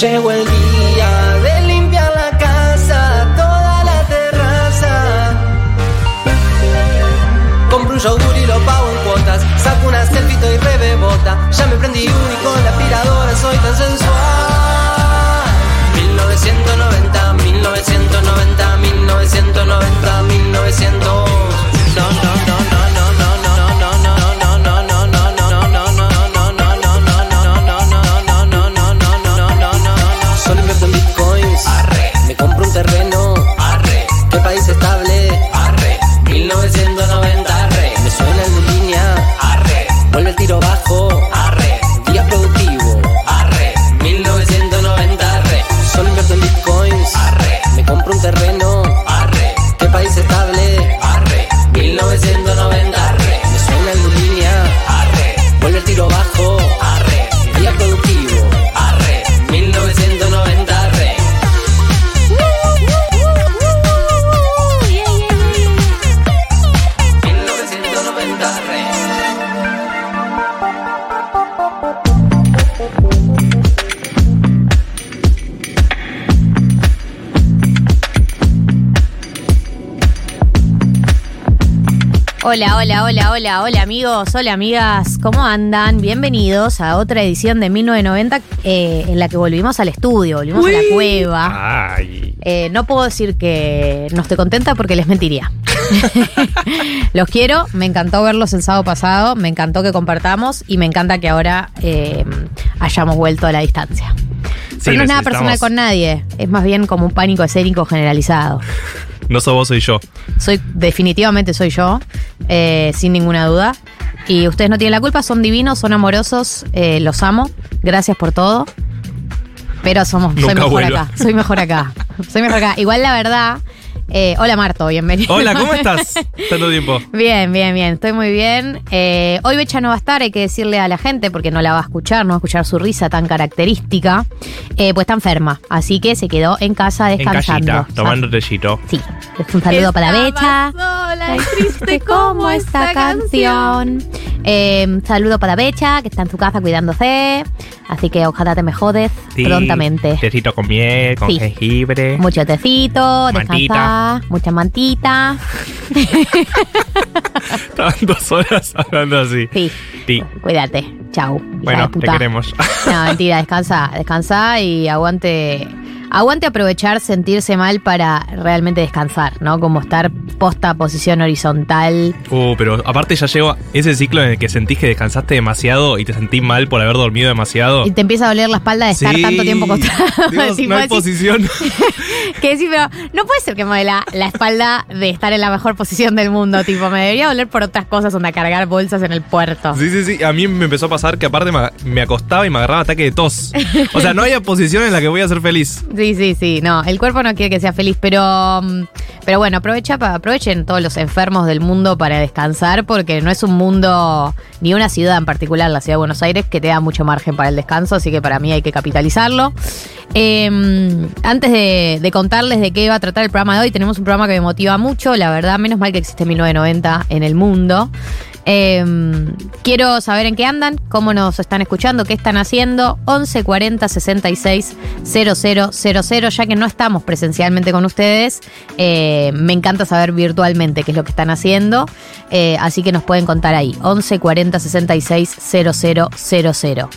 Llegó el día de limpiar la casa, toda la terraza. Compro un yogur y lo pago en cuotas. Saco una selfie y rebebota. Ya me prendí uno y con la aspiradora soy tan sensual. 1990, 1990, 1990, 1900. Hola, hola, hola, hola, hola amigos, hola amigas, ¿cómo andan? Bienvenidos a otra edición de 1990 eh, en la que volvimos al estudio, volvimos a la cueva. Ay. Eh, no puedo decir que no estoy contenta porque les mentiría. Los quiero, me encantó verlos el sábado pasado, me encantó que compartamos y me encanta que ahora eh, hayamos vuelto a la distancia. Pero no es nada personal con nadie, es más bien como un pánico escénico generalizado. No sos vos, soy yo. Soy, definitivamente soy yo, eh, sin ninguna duda. Y ustedes no tienen la culpa, son divinos, son amorosos, eh, los amo. Gracias por todo. Pero somos, soy mejor acá, soy mejor acá. Soy mejor acá. Igual la verdad. Eh, hola Marto, bienvenido. Hola, ¿cómo estás? Tanto tiempo. Bien, bien, bien, estoy muy bien. Eh, hoy Becha no va a estar, hay que decirle a la gente, porque no la va a escuchar, no va a escuchar su risa tan característica, eh, pues está enferma, así que se quedó en casa En descansando. casita, tomando tellito. Sí, es un saludo para Becha. sola Ay, triste como esta canción. Eh, un saludo para Becha, que está en su casa cuidándose. Así que ojalá te me jodes Sí, prontamente. Tecito con miel, con Sí. jengibre. Mucho tecito, Mantita. Mucha mantita. Estaban dos horas hablando así. Sí, Sí. cuídate. Chau. Bueno, te queremos. No, mentira, descansa, descansa y aguante. Aguante aprovechar sentirse mal para realmente descansar, ¿no? Como estar posta posición horizontal. Uh, pero aparte ya llegó ese ciclo en el que sentís que descansaste demasiado y te sentís mal por haber dormido demasiado. Y te empieza a doler la espalda de estar Sí. tanto tiempo acostado. Dios, no hay posición. Que decís, pero no puede ser que me duela la espalda de estar en la mejor posición del mundo. Tipo, me debería doler por otras cosas, donde cargar bolsas en el puerto. Sí, sí, sí. A mí me empezó a pasar que aparte me, me acostaba y me agarraba ataque de tos. O sea, no hay posición en la que voy a ser feliz. Sí, sí, sí. No, el cuerpo no quiere que sea feliz, pero, mm, pero bueno, aprovecha, aprovechen todos los enfermos del mundo para descansar, porque no es un mundo, ni una ciudad en particular, la ciudad de Buenos Aires, que te da mucho margen para el descanso, así que para mí hay que capitalizarlo. Eh, antes de, de contarles de qué va a tratar el programa de hoy, tenemos un programa que me motiva mucho, la verdad, menos mal que existe 1990 en el mundo. Eh, quiero saber en qué andan, cómo nos están escuchando, qué están haciendo. 11 40 66 000, ya que no estamos presencialmente con ustedes. eh, me encanta saber virtualmente qué es lo que están haciendo. eh, así que nos pueden contar ahí. 11 40 66 000.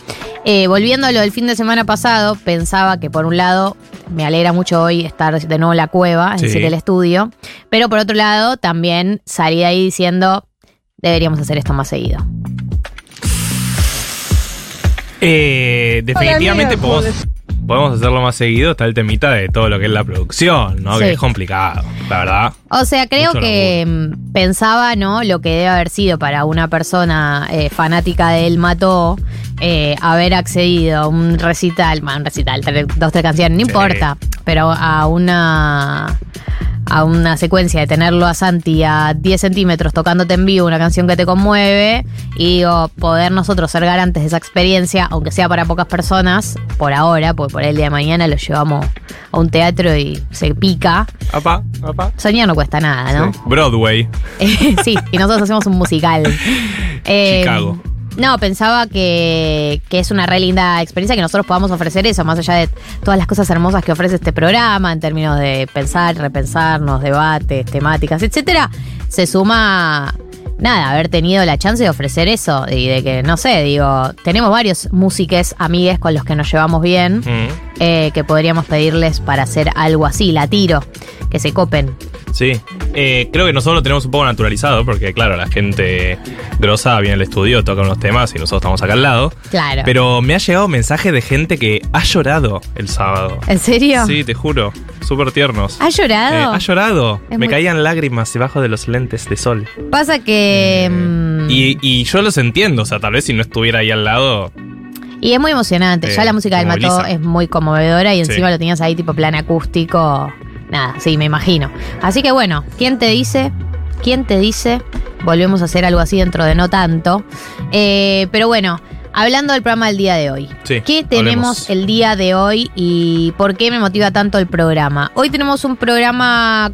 Eh, volviendo a lo del fin de semana pasado, pensaba que por un lado me alegra mucho hoy estar de nuevo en la cueva, es Sí. decir, el estudio. Pero por otro lado, también salí de ahí diciendo, deberíamos hacer esto más seguido. Eh, definitivamente podemos, podemos hacerlo más seguido. Está el temita de todo lo que es la producción, ¿no? Sí. Que es complicado, la verdad. O sea, creo Mucho que mm, pensaba, ¿no? Lo que debe haber sido para una persona eh, fanática de El Mató, eh, haber accedido a un recital, bueno, un recital, tres- dos, tres canciones, no Sí. importa, pero a una a una secuencia de tenerlo a Santi a 10 centímetros tocándote en vivo una canción que te conmueve y digo, poder nosotros ser garantes de esa experiencia, aunque sea para pocas personas, por ahora, porque por el día de mañana lo llevamos a un teatro y se pica. Papá, papá. Soñar no cuesta nada, ¿no? Sí. Broadway, sí, y nosotros hacemos un musical. Eh, Chicago. no, pensaba que, que es una re linda experiencia que nosotros podamos ofrecer eso, más allá de todas las cosas hermosas que ofrece este programa en términos de pensar, repensarnos, debates, temáticas, etcétera. Se suma nada, haber tenido la chance de ofrecer eso y de que, no sé, digo, tenemos varios músiques, amigues con los que nos llevamos bien, Mm. eh, que podríamos pedirles para hacer algo así, la tiro, que se copen. Sí. Eh, creo que nosotros lo tenemos un poco naturalizado, porque claro, la gente grosa viene al estudio, toca unos temas y nosotros estamos acá al lado. Claro. Pero me ha llegado mensaje de gente que ha llorado el sábado. ¿En serio? Sí, te juro. Súper tiernos. ¿Has llorado? Eh, ha llorado. Es Me muy- caían lágrimas debajo de los lentes de sol. Pasa que... mm, Y, y yo los entiendo, o sea, tal vez si no estuviera ahí al lado. Y es muy emocionante. Eh, ya la música del Mató es muy conmovedora y Sí. encima lo tenías ahí tipo plan acústico. Nada, sí, me imagino. Así que bueno, ¿quién te dice? ¿Quién te dice? Volvemos a hacer algo así dentro de no tanto. Eh, pero bueno, hablando del programa del día de hoy. Sí, ¿Qué tenemos hablemos. el día de hoy y por qué me motiva tanto el programa? Hoy tenemos un programa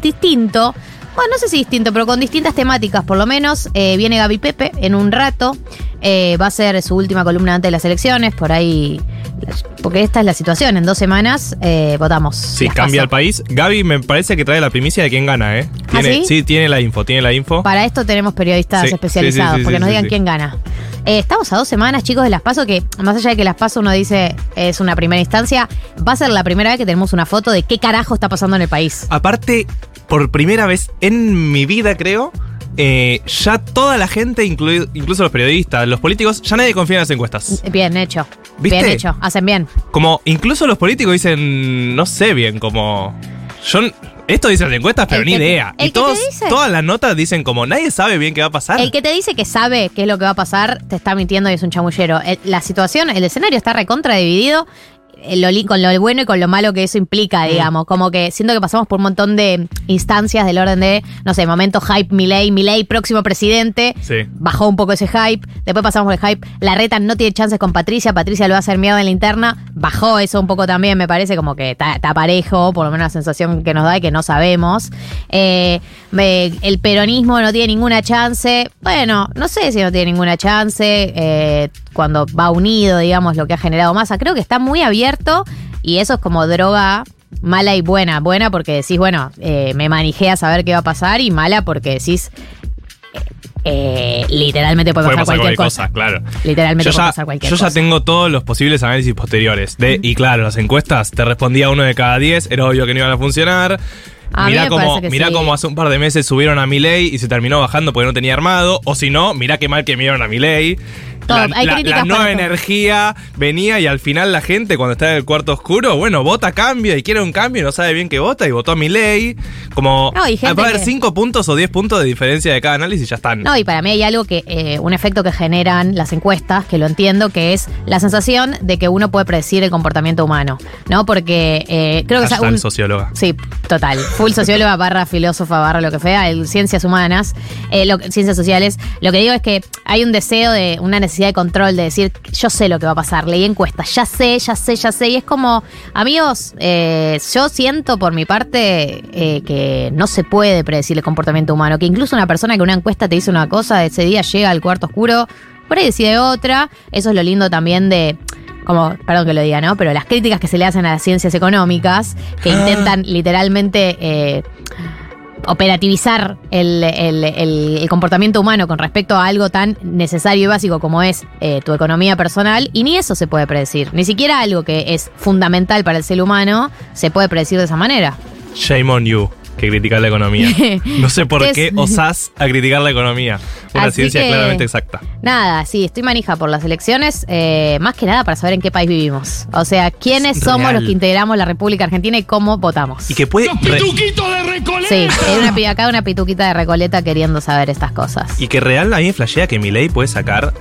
distinto. Bueno, no sé si distinto, pero con distintas temáticas, por lo menos. Eh, viene Gaby Pepe en un rato. Eh, va a ser su última columna antes de las elecciones, por ahí. Porque esta es la situación. En dos semanas eh, votamos. Sí, cambia el país. Gaby me parece que trae la primicia de quién gana, ¿eh? ¿Ah, sí? tiene la info, tiene la info. Para esto tenemos periodistas Sí, especializados, sí, porque nos digan quién gana. Eh, estamos a dos semanas, chicos, de las PASO, que más allá de que las PASO uno dice es una primera instancia, va a ser la primera vez que tenemos una foto de qué carajo está pasando en el país. Aparte, por primera vez en mi vida, creo, eh, ya toda la gente, incluido- incluso los periodistas, los políticos, ya nadie confía en las encuestas. Bien hecho. ¿Viste? Bien hecho. Hacen bien. Como incluso los políticos dicen, no sé bien, como... Yo, esto dicen las encuestas, pero El ni que idea. Y todos, todas las notas dicen como, nadie sabe bien qué va a pasar. El que te dice que sabe qué es lo que va a pasar, te está mintiendo y es un chamullero. El- la situación, el escenario está recontra dividido. Lo con lo bueno y con lo malo que eso implica, Mm. digamos. Como que siento que pasamos por un montón de instancias del orden de, no sé, momento hype, Milei, Milei, próximo presidente. Sí. Bajó un poco ese hype. Después pasamos por el hype. La reta no tiene chances con Patricia. Patricia lo va a hacer mierda en la interna. Bajó eso un poco también, me parece como que está parejo, por lo menos la sensación que nos da y que no sabemos. Eh, el peronismo no tiene ninguna chance. Bueno, no sé si no tiene ninguna chance. eh, cuando va unido, digamos, lo que ha generado masa. Creo que está muy abierto y eso es como droga mala y buena. Buena porque decís, bueno, eh, me manejé a saber qué va a pasar y mala porque decís, eh, literalmente puede, Puede pasar, pasar cualquier cosa. cosa, claro. Literalmente yo puede ya, pasar cualquier yo ya cosa. tengo todos los posibles análisis posteriores. De, y claro, las encuestas te respondía uno de cada diez, era obvio que no iban a funcionar. A mirá sí. como hace un par de meses subieron a Milei y se terminó bajando porque no tenía armado. O si no, mirá qué mal que miraron a Milei. La, hay la- la nueva energía venía y al final la gente cuando está en el cuarto oscuro, bueno, vota cambio y quiere un cambio y no sabe bien qué vota y votó a Milei. Como No, va a haber que- 5 puntos o 10 puntos de diferencia de cada análisis y ya están. No, y para mí hay algo que, eh, un efecto que generan las encuestas, que lo entiendo, que es la sensación de que uno puede predecir el comportamiento humano, ¿no? Porque eh, creo que es un- socióloga. Sí, total. Full socióloga barra filósofa barra lo que sea, el, ciencias humanas, eh, lo- ciencias sociales. Lo que digo es que hay un deseo de, una necesidad de control, de decir, yo sé lo que va a pasar, leí encuestas, ya sé, ya sé, ya sé. Y es como, amigos, eh, yo siento por mi parte eh, que no se puede predecir el comportamiento humano, que incluso una persona que una encuesta te dice una cosa, ese día llega al cuarto oscuro, por ahí decide otra. Eso es lo lindo también de como, perdón que lo diga, ¿no? Pero las críticas que se le hacen a las ciencias económicas, que intentan literalmente eh, operativizar el, el- el- comportamiento humano con respecto a algo tan necesario y básico como es eh, tu economía personal, y ni eso se puede predecir. Ni siquiera algo que es fundamental para el ser humano se puede predecir de esa manera. Shame on you, que criticar la economía. No sé por Es- qué osás a criticar la economía. Una Así ciencia que- claramente exacta. Nada, sí, estoy manija por las elecciones, eh, más que nada para saber en qué país vivimos. O sea, quiénes Es somos real. los que integramos la República Argentina y cómo votamos. Y que puede. ¡Los pituquitos de Recoleta! Sí, hay una, acá una pituquita de Recoleta queriendo saber estas cosas. y que real a mí me flashea que Milei puede sacar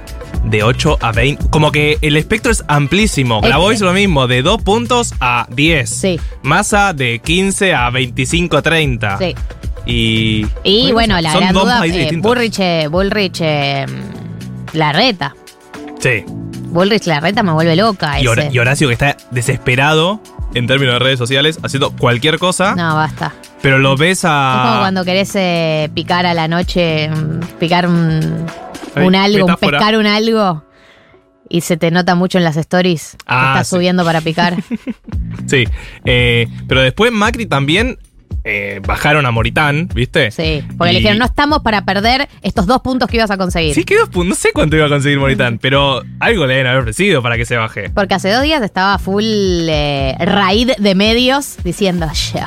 de 8 a 20. Como que el espectro es amplísimo. Es- Grabois lo mismo, de 2 puntos a 10. Sí. Massa de 15 a 25, 30. Sí. Y. Y bueno, la gran duda, países eh, distintos. Bullrich, eh, Bullrich, eh, Larreta. Sí. Bullrich Larreta me vuelve loca. Y, Hora- ese. y Horacio que está desesperado en términos de redes sociales, haciendo cualquier cosa. No, basta. Pero lo ves a. Es como cuando querés eh, picar a la noche, mm, picar un, algo, un metáfora. pescar un algo y se te nota mucho en las stories que Ah, estás sí. subiendo para picar. Sí. Eh, pero después Macri también eh, bajaron a Moritán, ¿viste? Sí, porque Y- le dijeron, no estamos para perder estos dos puntos que ibas a conseguir. Sí, quedó. No sé cuánto iba a conseguir Moritán, pero algo le deben haber ofrecido para que se baje. Porque hace dos días estaba full eh, raíz de medios diciendo, yo,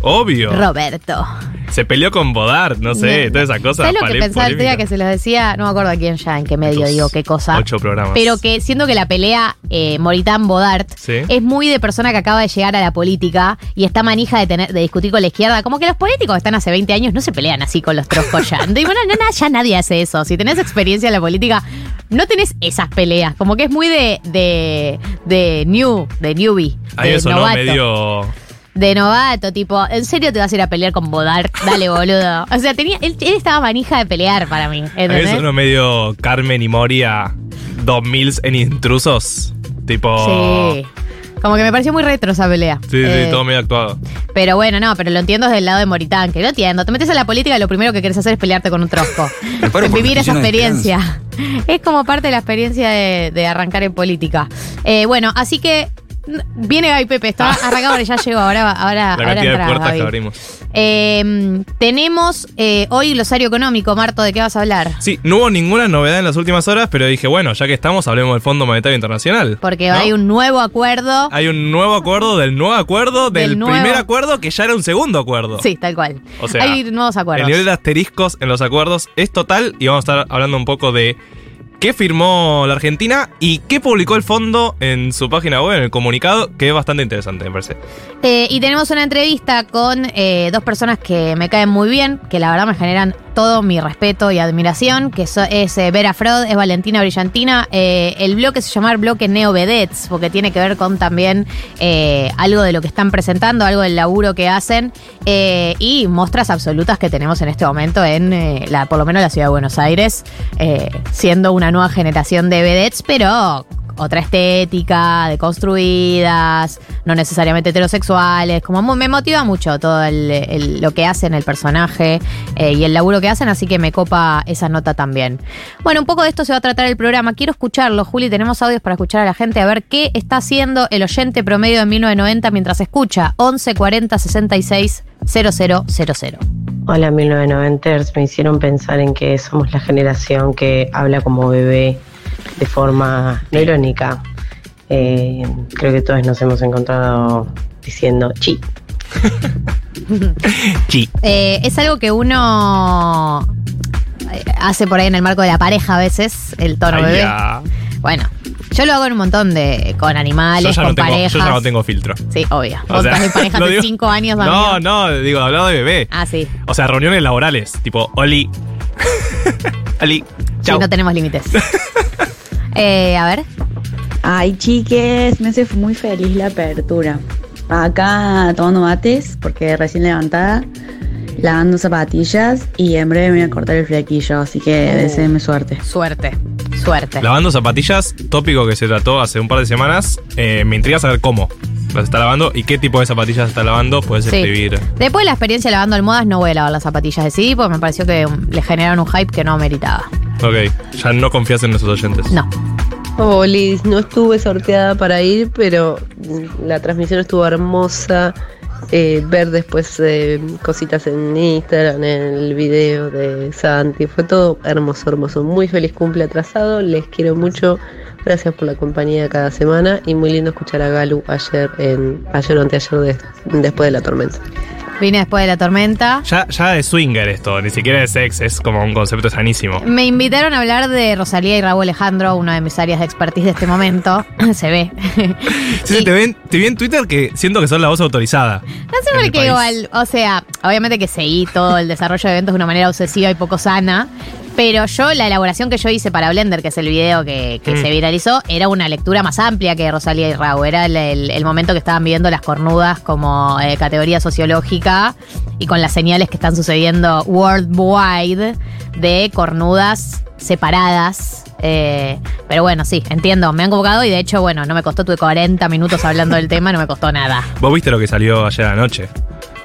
Obvio. Roberto. Se peleó con Bodart, no sé, No. toda esa cosa. ¿Sabes lo que pensaba el día que se los decía? No me acuerdo a quién ya, en qué medio Estos digo, qué cosa. Ocho programas. Pero que siento que la pelea eh, Moritán-Bodart Sí. es muy de persona que acaba de llegar a la política y está manija de tener de discutir con la izquierda. Como que los políticos que están hace 20 años no se pelean así con los troscos ya. No, no, no, ya nadie hace eso. Si tenés experiencia en la política, no tenés esas peleas. Como que es muy de, de, de new, de newbie. Ahí de eso no novato. medio. De novato, tipo, ¿en serio te vas a ir a pelear con Bodart? Dale, boludo. O sea, tenía, él, él estaba manija de pelear para mí. ¿entendés? eso no medio Carmen y Moria 2000 en intrusos. Tipo. Sí. Como que me pareció muy retro esa pelea. Sí, Eh, sí, todo medio actuado. Pero bueno, no, pero lo entiendo desde el lado de Moritán, que lo entiendo. Te metes en la política y lo primero que querés hacer es pelearte con un trosco. Vivir esa experiencia. Es como parte de la experiencia de, de arrancar en política. Eh, bueno, así que viene Gaby Pepe, está arrancado, ahora ya llegó, ahora, ahora, La ahora cantidad de puertas Gaby. que abrimos. Eh, tenemos eh, hoy glosario económico, Marto, ¿de qué vas a hablar? Sí, no hubo ninguna novedad en las últimas horas, pero dije, bueno, ya que estamos, hablemos del Fondo Monetario Internacional. Porque ¿no? hay un nuevo acuerdo. Hay un nuevo acuerdo del nuevo acuerdo del, Del nuevo- primer acuerdo que ya era un segundo acuerdo. Sí, tal cual. O sea, hay nuevos El acuerdos. nivel de asteriscos en los acuerdos es total y vamos a estar hablando un poco de qué firmó la Argentina y qué publicó el fondo en su página web, en el comunicado, que es bastante interesante, me parece. Eh, y tenemos una entrevista con eh, dos personas que me caen muy bien, que la verdad me generan todo mi respeto y admiración, que es eh, Vera Frod, es Valentina Brillantina. Eh, el bloque se llama bloque Neo Vedets, porque tiene que ver con también eh, algo de lo que están presentando, algo del laburo que hacen eh, y muestras absolutas que tenemos en este momento en, la, por lo menos la ciudad de Buenos Aires, siendo una nueva generación de vedets, pero otra estética, deconstruidas, no necesariamente heterosexuales, como me motiva mucho todo lo que hacen el personaje eh, y el laburo que hacen, así que me copa esa nota también. Bueno, un poco de esto se va a tratar el programa, quiero escucharlo, Juli, tenemos audios para escuchar a la gente, a ver qué está haciendo el oyente promedio de 1990 mientras escucha 11 40 66 0000. Hola 1990ers, me hicieron pensar en que somos la generación que habla como bebé de forma no irónica. Eh, creo que todos nos hemos encontrado diciendo chi. Sí. Eh, es algo que uno eh, hace por ahí en el marco de la pareja a veces, el tono Ay, bebé. ya. Bueno, yo lo hago en un montón de. con animales, con no tengo, parejas. yo ya no tengo filtro. Sí, obvio. O Vos sea, estás en pareja lo hace digo- cinco años, No, no, digo, hablado de bebé. Ah, sí. O sea, reuniones laborales, tipo, Oli. Oli. Sí, no tenemos límites. eh, a ver. Ay, chiques, me hace muy feliz la apertura. Acá tomando mates, porque recién levantada, lavando zapatillas y en breve me voy a cortar el flequillo, así que Uh. deseenme suerte. Suerte. Suerte. Lavando zapatillas, tópico que se trató hace un par de semanas. Eh, me intriga saber cómo las está lavando y qué tipo de zapatillas está lavando. Puedes Sí. escribir. Después de la experiencia lavando almohadas, no voy a lavar las zapatillas de CD porque me pareció que um, le generaron un hype que no meritaba. Ok, ya no confías en nuestros oyentes. No. Liz, no estuve sorteada para ir, pero la transmisión estuvo hermosa. Eh, ver después eh, cositas en Instagram, en el video de Santi, fue todo hermoso, hermoso. Muy feliz cumple atrasado, les quiero mucho. Gracias por la compañía cada semana y muy lindo escuchar a Galu ayer, en, ayer o anteayer de- después de la tormenta. Vine después de la tormenta. Ya, ya de swinger esto, ni siquiera de sex, es como un concepto sanísimo. Me invitaron a hablar de Rosalía y Raúl Alejandro, una de mis áreas de expertise de este momento. Se ve. Sí, Y- te, ven, te vi en Twitter que siento que sos la voz autorizada. No sé por qué igual, o sea, obviamente que seguí todo el desarrollo de eventos de una manera obsesiva y poco sana, pero yo, la elaboración que yo hice para Blender, que es el video que, que Mm. se viralizó, era una lectura más amplia que Rosalía y Raúl. Era el, el- el momento que estaban viviendo las cornudas como eh, categoría sociológica y con las señales que están sucediendo worldwide de cornudas separadas. Eh, pero bueno, sí, entiendo, me han convocado y de hecho, bueno, no me costó, tuve 40 minutos hablando del tema, no me costó nada. Vos viste lo que salió ayer anoche.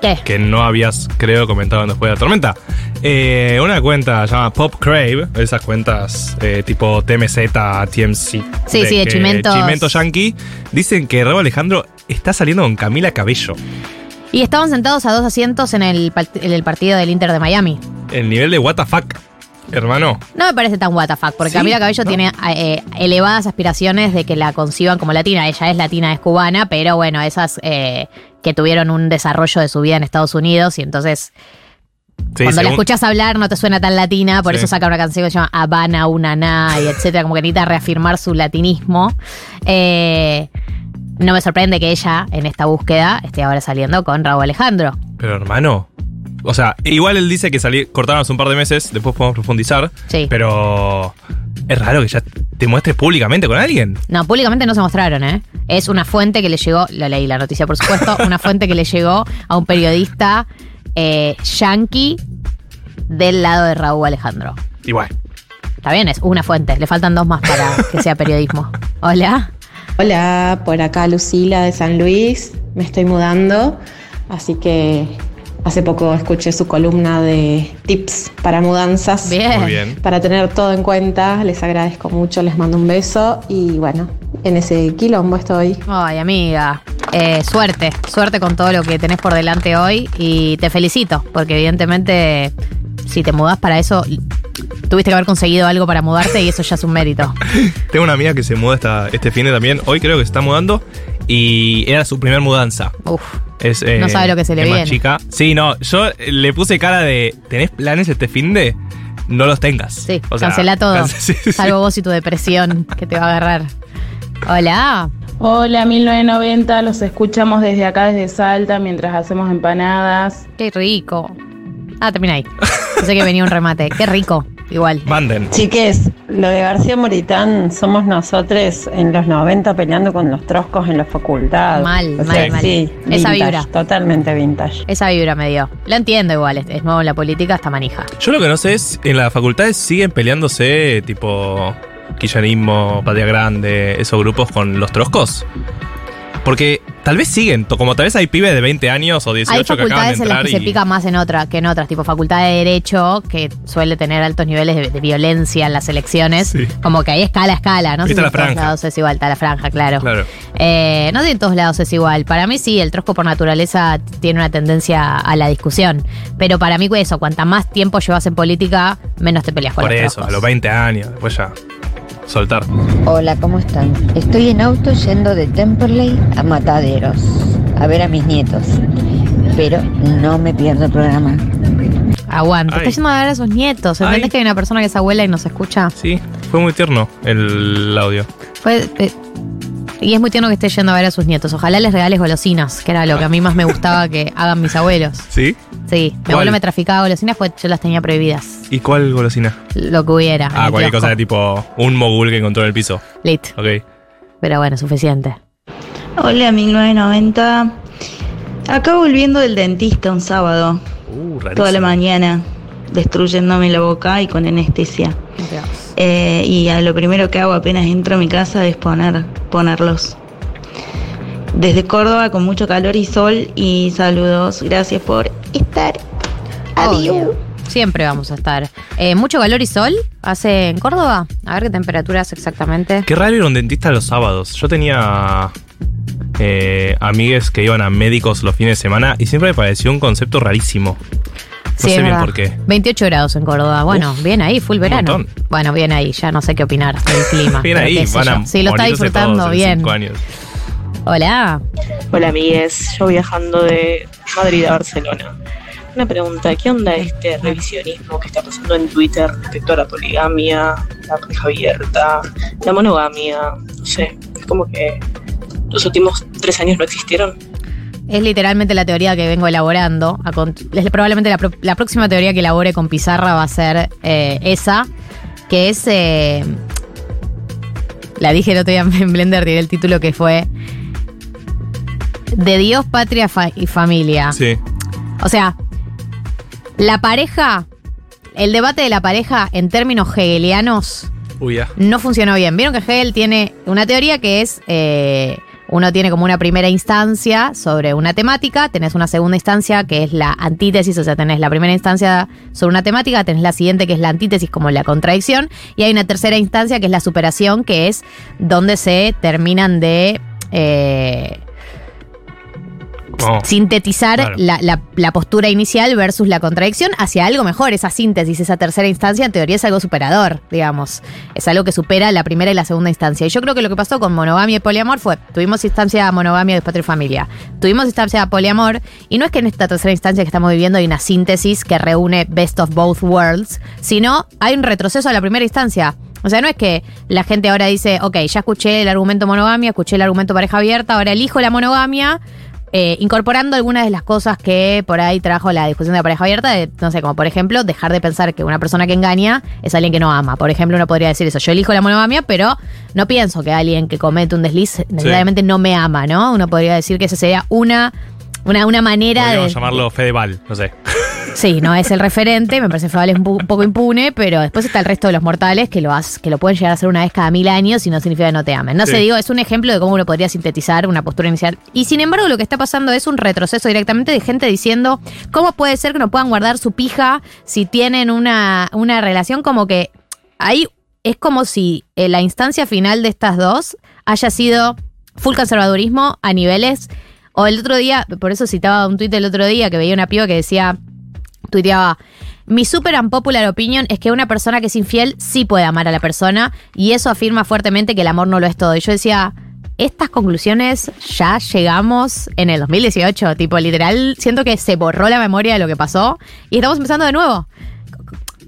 ¿Qué? que no habías, creo, comentado después de la tormenta. Eh, una cuenta llamada Pop Crave, esas cuentas eh, tipo TMZ, TMC. Sí, sí, de que- chimentos. Chimento Yankee. Dicen que Raúl Alejandro está saliendo con Camila Cabello. Y estaban sentados a dos asientos en el, en el partido del Inter de Miami. El nivel de fuck, hermano. No me parece tan WTF, porque Sí, Camila Cabello ¿no? tiene eh, elevadas aspiraciones de que la conciban como latina. Ella es latina, es cubana, pero bueno, esas eh, que tuvieron un desarrollo de su vida en Estados Unidos y entonces Sí, cuando la escuchas hablar no te suena tan latina, por Sí. eso saca una canción que se llama Habana, Unaná y etcétera, como que necesita reafirmar su latinismo. Eh, no me sorprende que ella, en esta búsqueda, esté ahora saliendo con Raúl Alejandro. Pero hermano. O sea, igual él dice que salí, cortaron hace un par de meses, después podemos profundizar. Sí. Pero es raro que ya te muestres públicamente con alguien. No, públicamente no se mostraron, ¿eh? Es una fuente que le llegó, lo leí la noticia por supuesto, una fuente que le llegó a un periodista eh, yankee del lado de Raúl Alejandro. Igual. Está bien, es una fuente, le faltan dos más para que sea periodismo. Hola. Hola, por acá Lucila de San Luis. Me estoy mudando, así que hace poco escuché su columna de tips para mudanzas. Bien. Muy bien. Para tener todo en cuenta, les agradezco mucho, les mando un beso y bueno, en ese quilombo estoy. Ay, amiga. Eh, suerte, suerte con todo lo que tenés por delante hoy y te felicito, porque evidentemente si te mudás para eso, tuviste que haber conseguido algo para mudarte y eso ya es un mérito. Tengo una amiga que se muda esta, este fin de también. Hoy creo que se está mudando. Y era su primer mudanza. Uf. Es, eh, No sabe lo que se le es más viene. chica. Sí, no, yo le puse cara de. ¿Tenés planes este fin de? No los tengas. Sí, O sea, cancela todo. cance- sí, sí. Salvo vos y tu depresión que te va a agarrar. Hola. Hola 1990, los escuchamos desde acá, desde Salta, mientras hacemos empanadas. Qué rico. Ah, termina ahí. Pensé que venía un remate. Qué rico. Igual. Manden. Chiques, lo de García Moritán somos nosotros en los 90 peleando con los troscos en la facultad. Mal, O mal, sea, mal. Sí, Esa vintage, vibra. totalmente vintage. Esa vibra me dio. La entiendo igual. Es, es nuevo en la política, está manija. Yo lo que no sé es, en las facultades siguen peleándose tipo Quillanismo, Patria Grande, esos grupos con los troscos. Porque tal vez siguen, como tal vez hay pibes de 20 años o 18 Hay que acaban de facultades en las que se pica más en otra que en otras, tipo facultad de Derecho, que suele tener altos niveles de, de violencia en las elecciones. Sí. Como que hay escala a escala, ¿no? sé si la en todos franja. lados es igual, está la franja, claro. Claro. Eh, no sé si en todos lados es igual. Para mí sí, el trosco por naturaleza tiene una tendencia a la discusión. Pero para mí eso, cuanta más tiempo llevas en política, menos te peleas con Por los eso, troscos. a los 20 años, después ya. Soltar. Hola, ¿cómo están? Estoy en auto yendo de Temperley a Mataderos a ver a mis nietos, pero no me pierdo el programa. Aguanta. Ay. Está yendo a ver a sus nietos. ¿Entendés Ay. que hay una persona que es abuela y nos escucha? Sí, fue muy tierno el audio. Fue, eh, y es muy tierno que esté yendo a ver a sus nietos. Ojalá les regales golosinas, que era lo que a mí más me gustaba que hagan mis abuelos. ¿Sí? Sí, mi ¿Cuál? abuelo me traficaba golosinas porque yo las tenía prohibidas. ¿Y cuál golosina? Lo que hubiera. Ah, cualquier kiosco. cosa de tipo un mogul que encontró en el piso. Lit. Ok. Pero bueno, suficiente. Hola 1990. Acá volviendo del dentista un sábado, Uh, rarísimo. toda la mañana, destruyéndome la boca y con anestesia. Eh, y a lo primero que hago apenas entro a mi casa es poner, ponerlos. Desde Córdoba con mucho calor y sol y saludos. Gracias por estar. Adiós. Obvio. Siempre vamos a estar. Eh, ¿Mucho calor y sol hace en Córdoba? A ver qué temperatura hace exactamente. Qué raro ir a un dentista los sábados. Yo tenía eh, amigues que iban a médicos los fines de semana y siempre me pareció un concepto rarísimo. No Sí, sé bien verdad. por qué. 28 grados en Córdoba. Bueno, bien ahí, full verano. montón. Bueno, bien ahí, ya no sé qué opinar del clima. Bien ahí, van a Sí, lo está disfrutando bien. cinco años. Hola. Hola amigues, yo viajando de Madrid a Barcelona. Una pregunta, ¿qué onda este revisionismo que está pasando en Twitter respecto a la poligamia, la pareja abierta, la monogamia? No sé, es como que los últimos tres años no existieron. Es literalmente la teoría que vengo elaborando. Probablemente la, pro- la próxima teoría que elabore con Pizarra va a ser eh, esa, que es... eh, la dije el otro día en Blender, tiré el título que fue De Dios, Patria fa- y Familia. Sí. O sea, la pareja, el debate de la pareja en términos hegelianos Uy, no funcionó bien. Vieron que Hegel tiene una teoría que es eh, uno tiene como una primera instancia sobre una temática, tenés una segunda instancia que es la antítesis, o sea, tenés la primera instancia sobre una temática, tenés la siguiente que es la antítesis como la contradicción, y hay una tercera instancia que es la superación, que es donde se terminan de... eh, Oh, sintetizar claro. la, la- la postura inicial versus la contradicción hacia algo mejor. Esa síntesis, esa tercera instancia, en teoría es algo superador, digamos. Es algo que supera la primera y la segunda instancia. Y yo creo que lo que pasó con monogamia y poliamor fue, tuvimos instancia de monogamia de patria y familia, tuvimos instancia de poliamor, y no es que en esta tercera instancia que estamos viviendo hay una síntesis que reúne best of both worlds, sino hay un retroceso a la primera instancia. O sea, no es que la gente ahora dice, ok, ya escuché el argumento monogamia, escuché el argumento pareja abierta, ahora elijo la monogamia, eh, incorporando algunas de las cosas que por ahí trajo la discusión de la pareja abierta, de, no sé, como por ejemplo, dejar de pensar que una persona que engaña es alguien que no ama. Por ejemplo, uno podría decir eso, yo elijo la monogamia, pero no pienso que alguien que comete un desliz necesariamente no me ama, ¿no? Uno podría decir que esa sería una, una, una manera Podríamos de... llamarlo Fedeval, no sé. Sí, no es el referente, me parece Fedeval es un, poco impune, pero después está el resto de los mortales que lo, has- que lo pueden llegar a hacer una vez cada mil años y no significa que no te amen. No Sí. sé, digo, es un ejemplo de cómo uno podría sintetizar una postura inicial. Y sin embargo, lo que está pasando es un retroceso directamente de gente diciendo, ¿cómo puede ser que no puedan guardar su pija si tienen una, una relación como que ahí es como si eh, la instancia final de estas dos haya sido full conservadurismo a niveles. O el otro día, por eso citaba un tuit el otro día que veía una piba que decía, tuiteaba, mi super unpopular opinion es que una persona que es infiel sí puede amar a la persona y eso afirma fuertemente que el amor no lo es todo. Y yo decía, estas conclusiones ya llegamos en el 2018, tipo literal, siento que se borró la memoria de lo que pasó y estamos empezando de nuevo.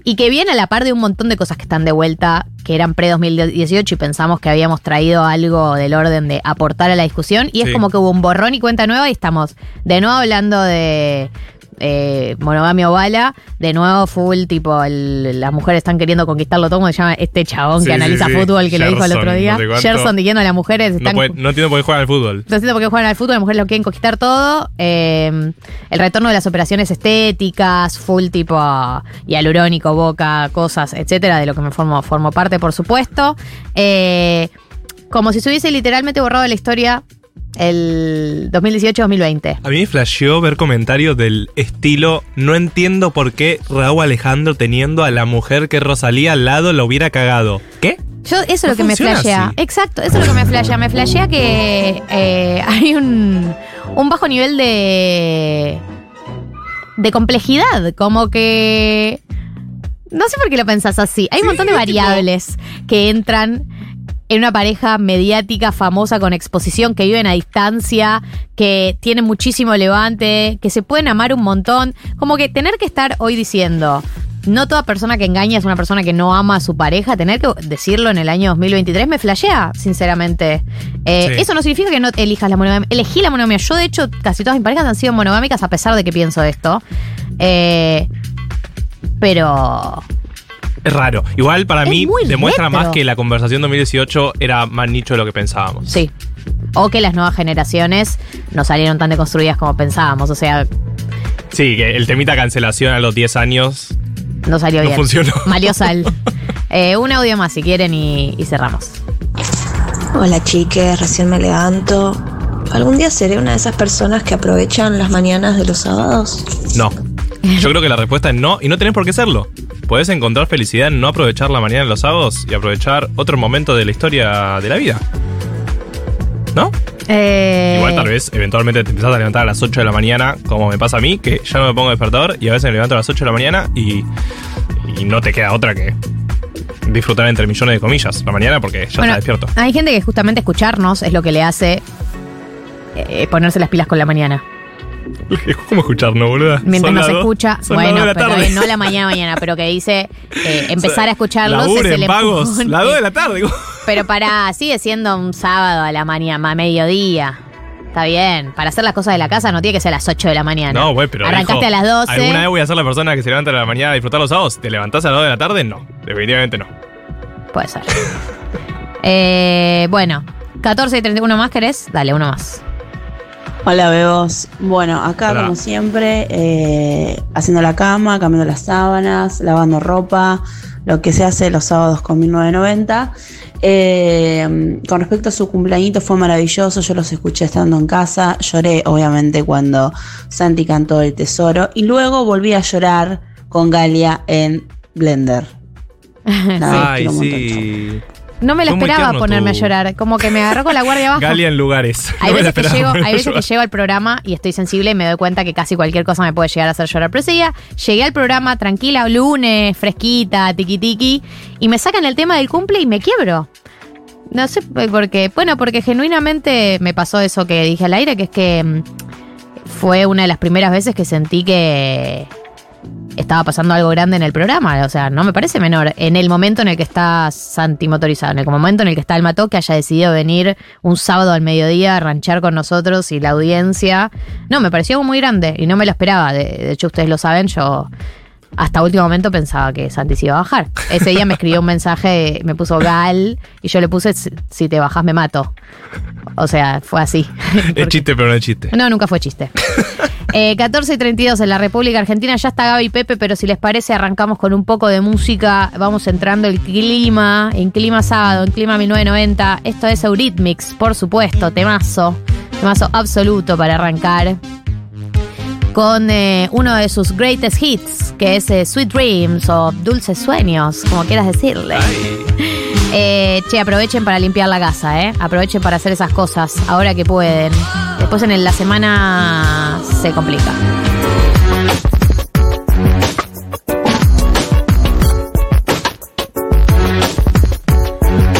Y que viene a la par de un montón de cosas que están de vuelta, que eran pre-2018 y pensamos que habíamos traído algo del orden de aportar a la discusión. Y es como que hubo un borrón y cuenta nueva y estamos de nuevo hablando de eh, monogamia o bala. De nuevo full, tipo, el- las mujeres están queriendo conquistarlo todo. Como se llama este chabón Sí, que sí, analiza sí. fútbol que lo dijo el otro día. no sé. Gerson diciendo a las mujeres No, están puede- no entiendo por qué juegan al fútbol. no entiendo por qué juegan al fútbol, las mujeres lo quieren conquistar todo. Eh, el retorno de las operaciones estéticas, full tipo hialurónico, boca, cosas, etcétera, de lo que me formo, formo parte, por supuesto. Eh, como si se hubiese literalmente borrado la historia el 2018-2020. A mí me flasheó ver comentarios del estilo, no entiendo por qué Raúl Alejandro teniendo a la mujer que Rosalía al lado lo hubiera cagado. ¿Qué? Yo, eso es No lo que me flashea. así. Exacto, eso es lo que me flashea. Me flashea que eh, hay un, un bajo nivel de. de complejidad. Como que. No sé por qué lo pensás así. Hay un montón de variables que entran en una pareja mediática famosa con exposición que viven a distancia, que tienen muchísimo levante, que se pueden amar un montón. Como que tener que estar hoy diciendo, no toda persona que engaña es una persona que no ama a su pareja, tener que decirlo en el año 2023 me flashea, sinceramente. Eh, Sí. Eso no significa que no elijas la monogamia. Elegí la monogamia. Yo, de hecho, casi todas mis parejas han sido monogámicas a pesar de que pienso esto. Eh, pero Es raro. Igual para Es mí demuestra retro. más que la conversación 2018 era más nicho de lo que pensábamos. Sí. O que las nuevas generaciones no salieron tan deconstruidas como pensábamos. O sea, Sí, que el temita cancelación a los 10 años no salió No bien. funcionó. Malió sal. Eh, un audio más si quieren y, y cerramos. Hola chiques, recién me levanto. ¿Algún día seré una de esas personas que aprovechan las mañanas de los sábados? no. Yo creo que la respuesta es no y no tenés por qué serlo. Podés encontrar felicidad en no aprovechar la mañana en los sábados y aprovechar otro momento de la historia de la vida. ¿No? Eh, Igual tal vez eventualmente te empezás a levantar a las 8 de la mañana, como me pasa a mí, que ya no me pongo despertador y a veces me levanto a las 8 de la mañana y, y no te queda otra que disfrutar entre millones de comillas la mañana porque ya Bueno, está despierto. Hay gente que justamente escucharnos es lo que le hace eh, ponerse las pilas con la mañana. Es como escucharnos, boluda. Mientras Son nos escucha, son bueno, la pero eh, no la mañana mañana, pero que dice eh, empezar a escucharlos es Laburen, el vagos, las 2 de la tarde. Pero para, sigue siendo un sábado a la mañana, a mediodía. Está bien. Para hacer las cosas de la casa no tiene que ser a las 8 de la mañana. No, güey, pero. Arrancaste hijo, a las 12. ¿Alguna vez voy a ser la persona que se levanta a la mañana a disfrutar los sábados? ¿Te levantás a las 2 de la tarde? No. Definitivamente no. Puede ser. Eh, bueno, 14 y 31 más querés. Dale, uno más. Hola, bebos. Bueno, acá Hola. como siempre, eh, haciendo la cama, cambiando las sábanas, lavando ropa, lo que se hace los sábados con 1990. Eh, con respecto a su cumpleañito fue maravilloso, yo los escuché estando en casa, lloré obviamente cuando Santi cantó El Tesoro y luego volví a llorar con Galia en Blender. Nada, Ay, sí. No me la Fue muy esperaba tierno ponerme tu- a llorar. Como que me agarró con la guardia baja. Galia en lugares. Hay No me la veces, que esperaba llego, hay veces que llego al programa y estoy sensible y me doy cuenta que casi cualquier cosa me puede llegar a hacer llorar. Pero ese día llegué al programa tranquila, lunes, fresquita, tiki tiki, y me sacan el tema del cumple y me quiebro. No sé por qué. Bueno, porque genuinamente me pasó eso que dije al aire, que es que mm, fue una de las primeras veces que sentí que estaba pasando algo grande en el programa. O sea, no me parece menor. En el momento en el que está Santi motorizado, en el momento en el que está el Mató, que haya decidido venir un sábado al mediodía a ranchar con nosotros y la audiencia. No, me pareció muy grande y no me lo esperaba. De hecho, ustedes lo saben, yo hasta último momento pensaba que Santi se iba a bajar. Ese día me escribió un mensaje, me puso Gal y yo le puse, "Si- te bajas me mato. O sea, fue así. Es chiste, pero no es chiste. No, nunca fue chiste. Eh, 14 y 32 en la República Argentina. Ya está Gaby y Pepe, pero si les parece, arrancamos con un poco de música. Vamos entrando el clima, en clima sábado, en clima 1990. Esto es Eurythmics, por supuesto, temazo. Temazo absoluto para arrancar. Con eh, uno de sus greatest hits, que es eh, Sweet Dreams o Dulces Sueños, como quieras decirle. Eh, che, aprovechen para limpiar la casa, ¿eh? Aprovechen para hacer esas cosas ahora que pueden. Después en el- la semana se complica.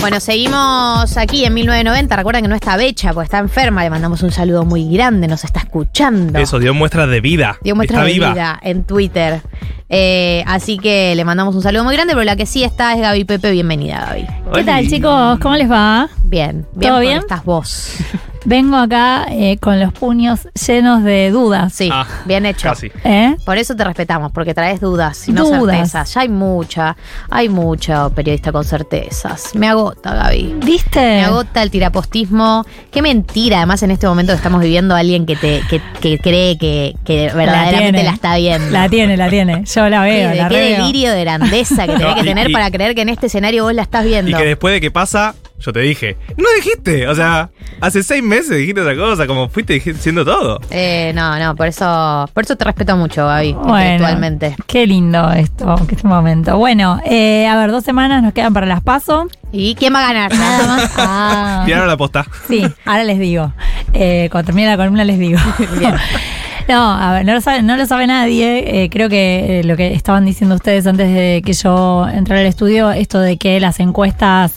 Bueno, seguimos aquí en 1990. Recuerden que no está Becha, porque está enferma. Le mandamos un saludo muy grande, nos está escuchando. Eso, dio muestras de vida. Dio muestras Está de viva. vida en Twitter. Eh, así que le mandamos un saludo muy grande, pero la que sí está es Gaby Pepe. Bienvenida, Gaby. ¿Qué tal, chicos? ¿Cómo les va? Bien, bien ¿Todo bien? estas vos. Vengo acá eh, con los puños llenos de dudas. Sí, bien hecho. Casi. ¿Eh? Por eso te respetamos, porque traes dudas y no Dudas. certezas. Ya hay mucha, hay mucha periodista con certezas. Me agota, Gaby. ¿Viste? Me agota el tirapostismo. Qué mentira, además, en este momento que estamos viviendo alguien que te que, que cree que, que verdaderamente la, está viendo. La tiene, la tiene. Yo la veo, Qué, la qué veo. delirio de grandeza que tenés No, que y- tener y- para creer que en este escenario vos la estás Y viendo. que después de que pasa, yo te dije, no dijiste. O sea, hace seis meses dijiste otra cosa, como fuiste diciendo todo. Eh, no, no, por eso, por eso te respeto mucho, Gaby, Bueno, intelectualmente. Qué lindo esto, que este momento. Bueno, eh, a ver, dos semanas nos quedan para las paso. ¿Y quién va a ganar? Nada más. Ah. Tiraron la posta. Sí, ahora les digo. Eh, cuando termine la columna les digo. No, a ver, no lo sabe, no lo sabe nadie. Eh, creo que eh, lo que estaban diciendo ustedes antes de que yo entrara al estudio, esto de que las encuestas,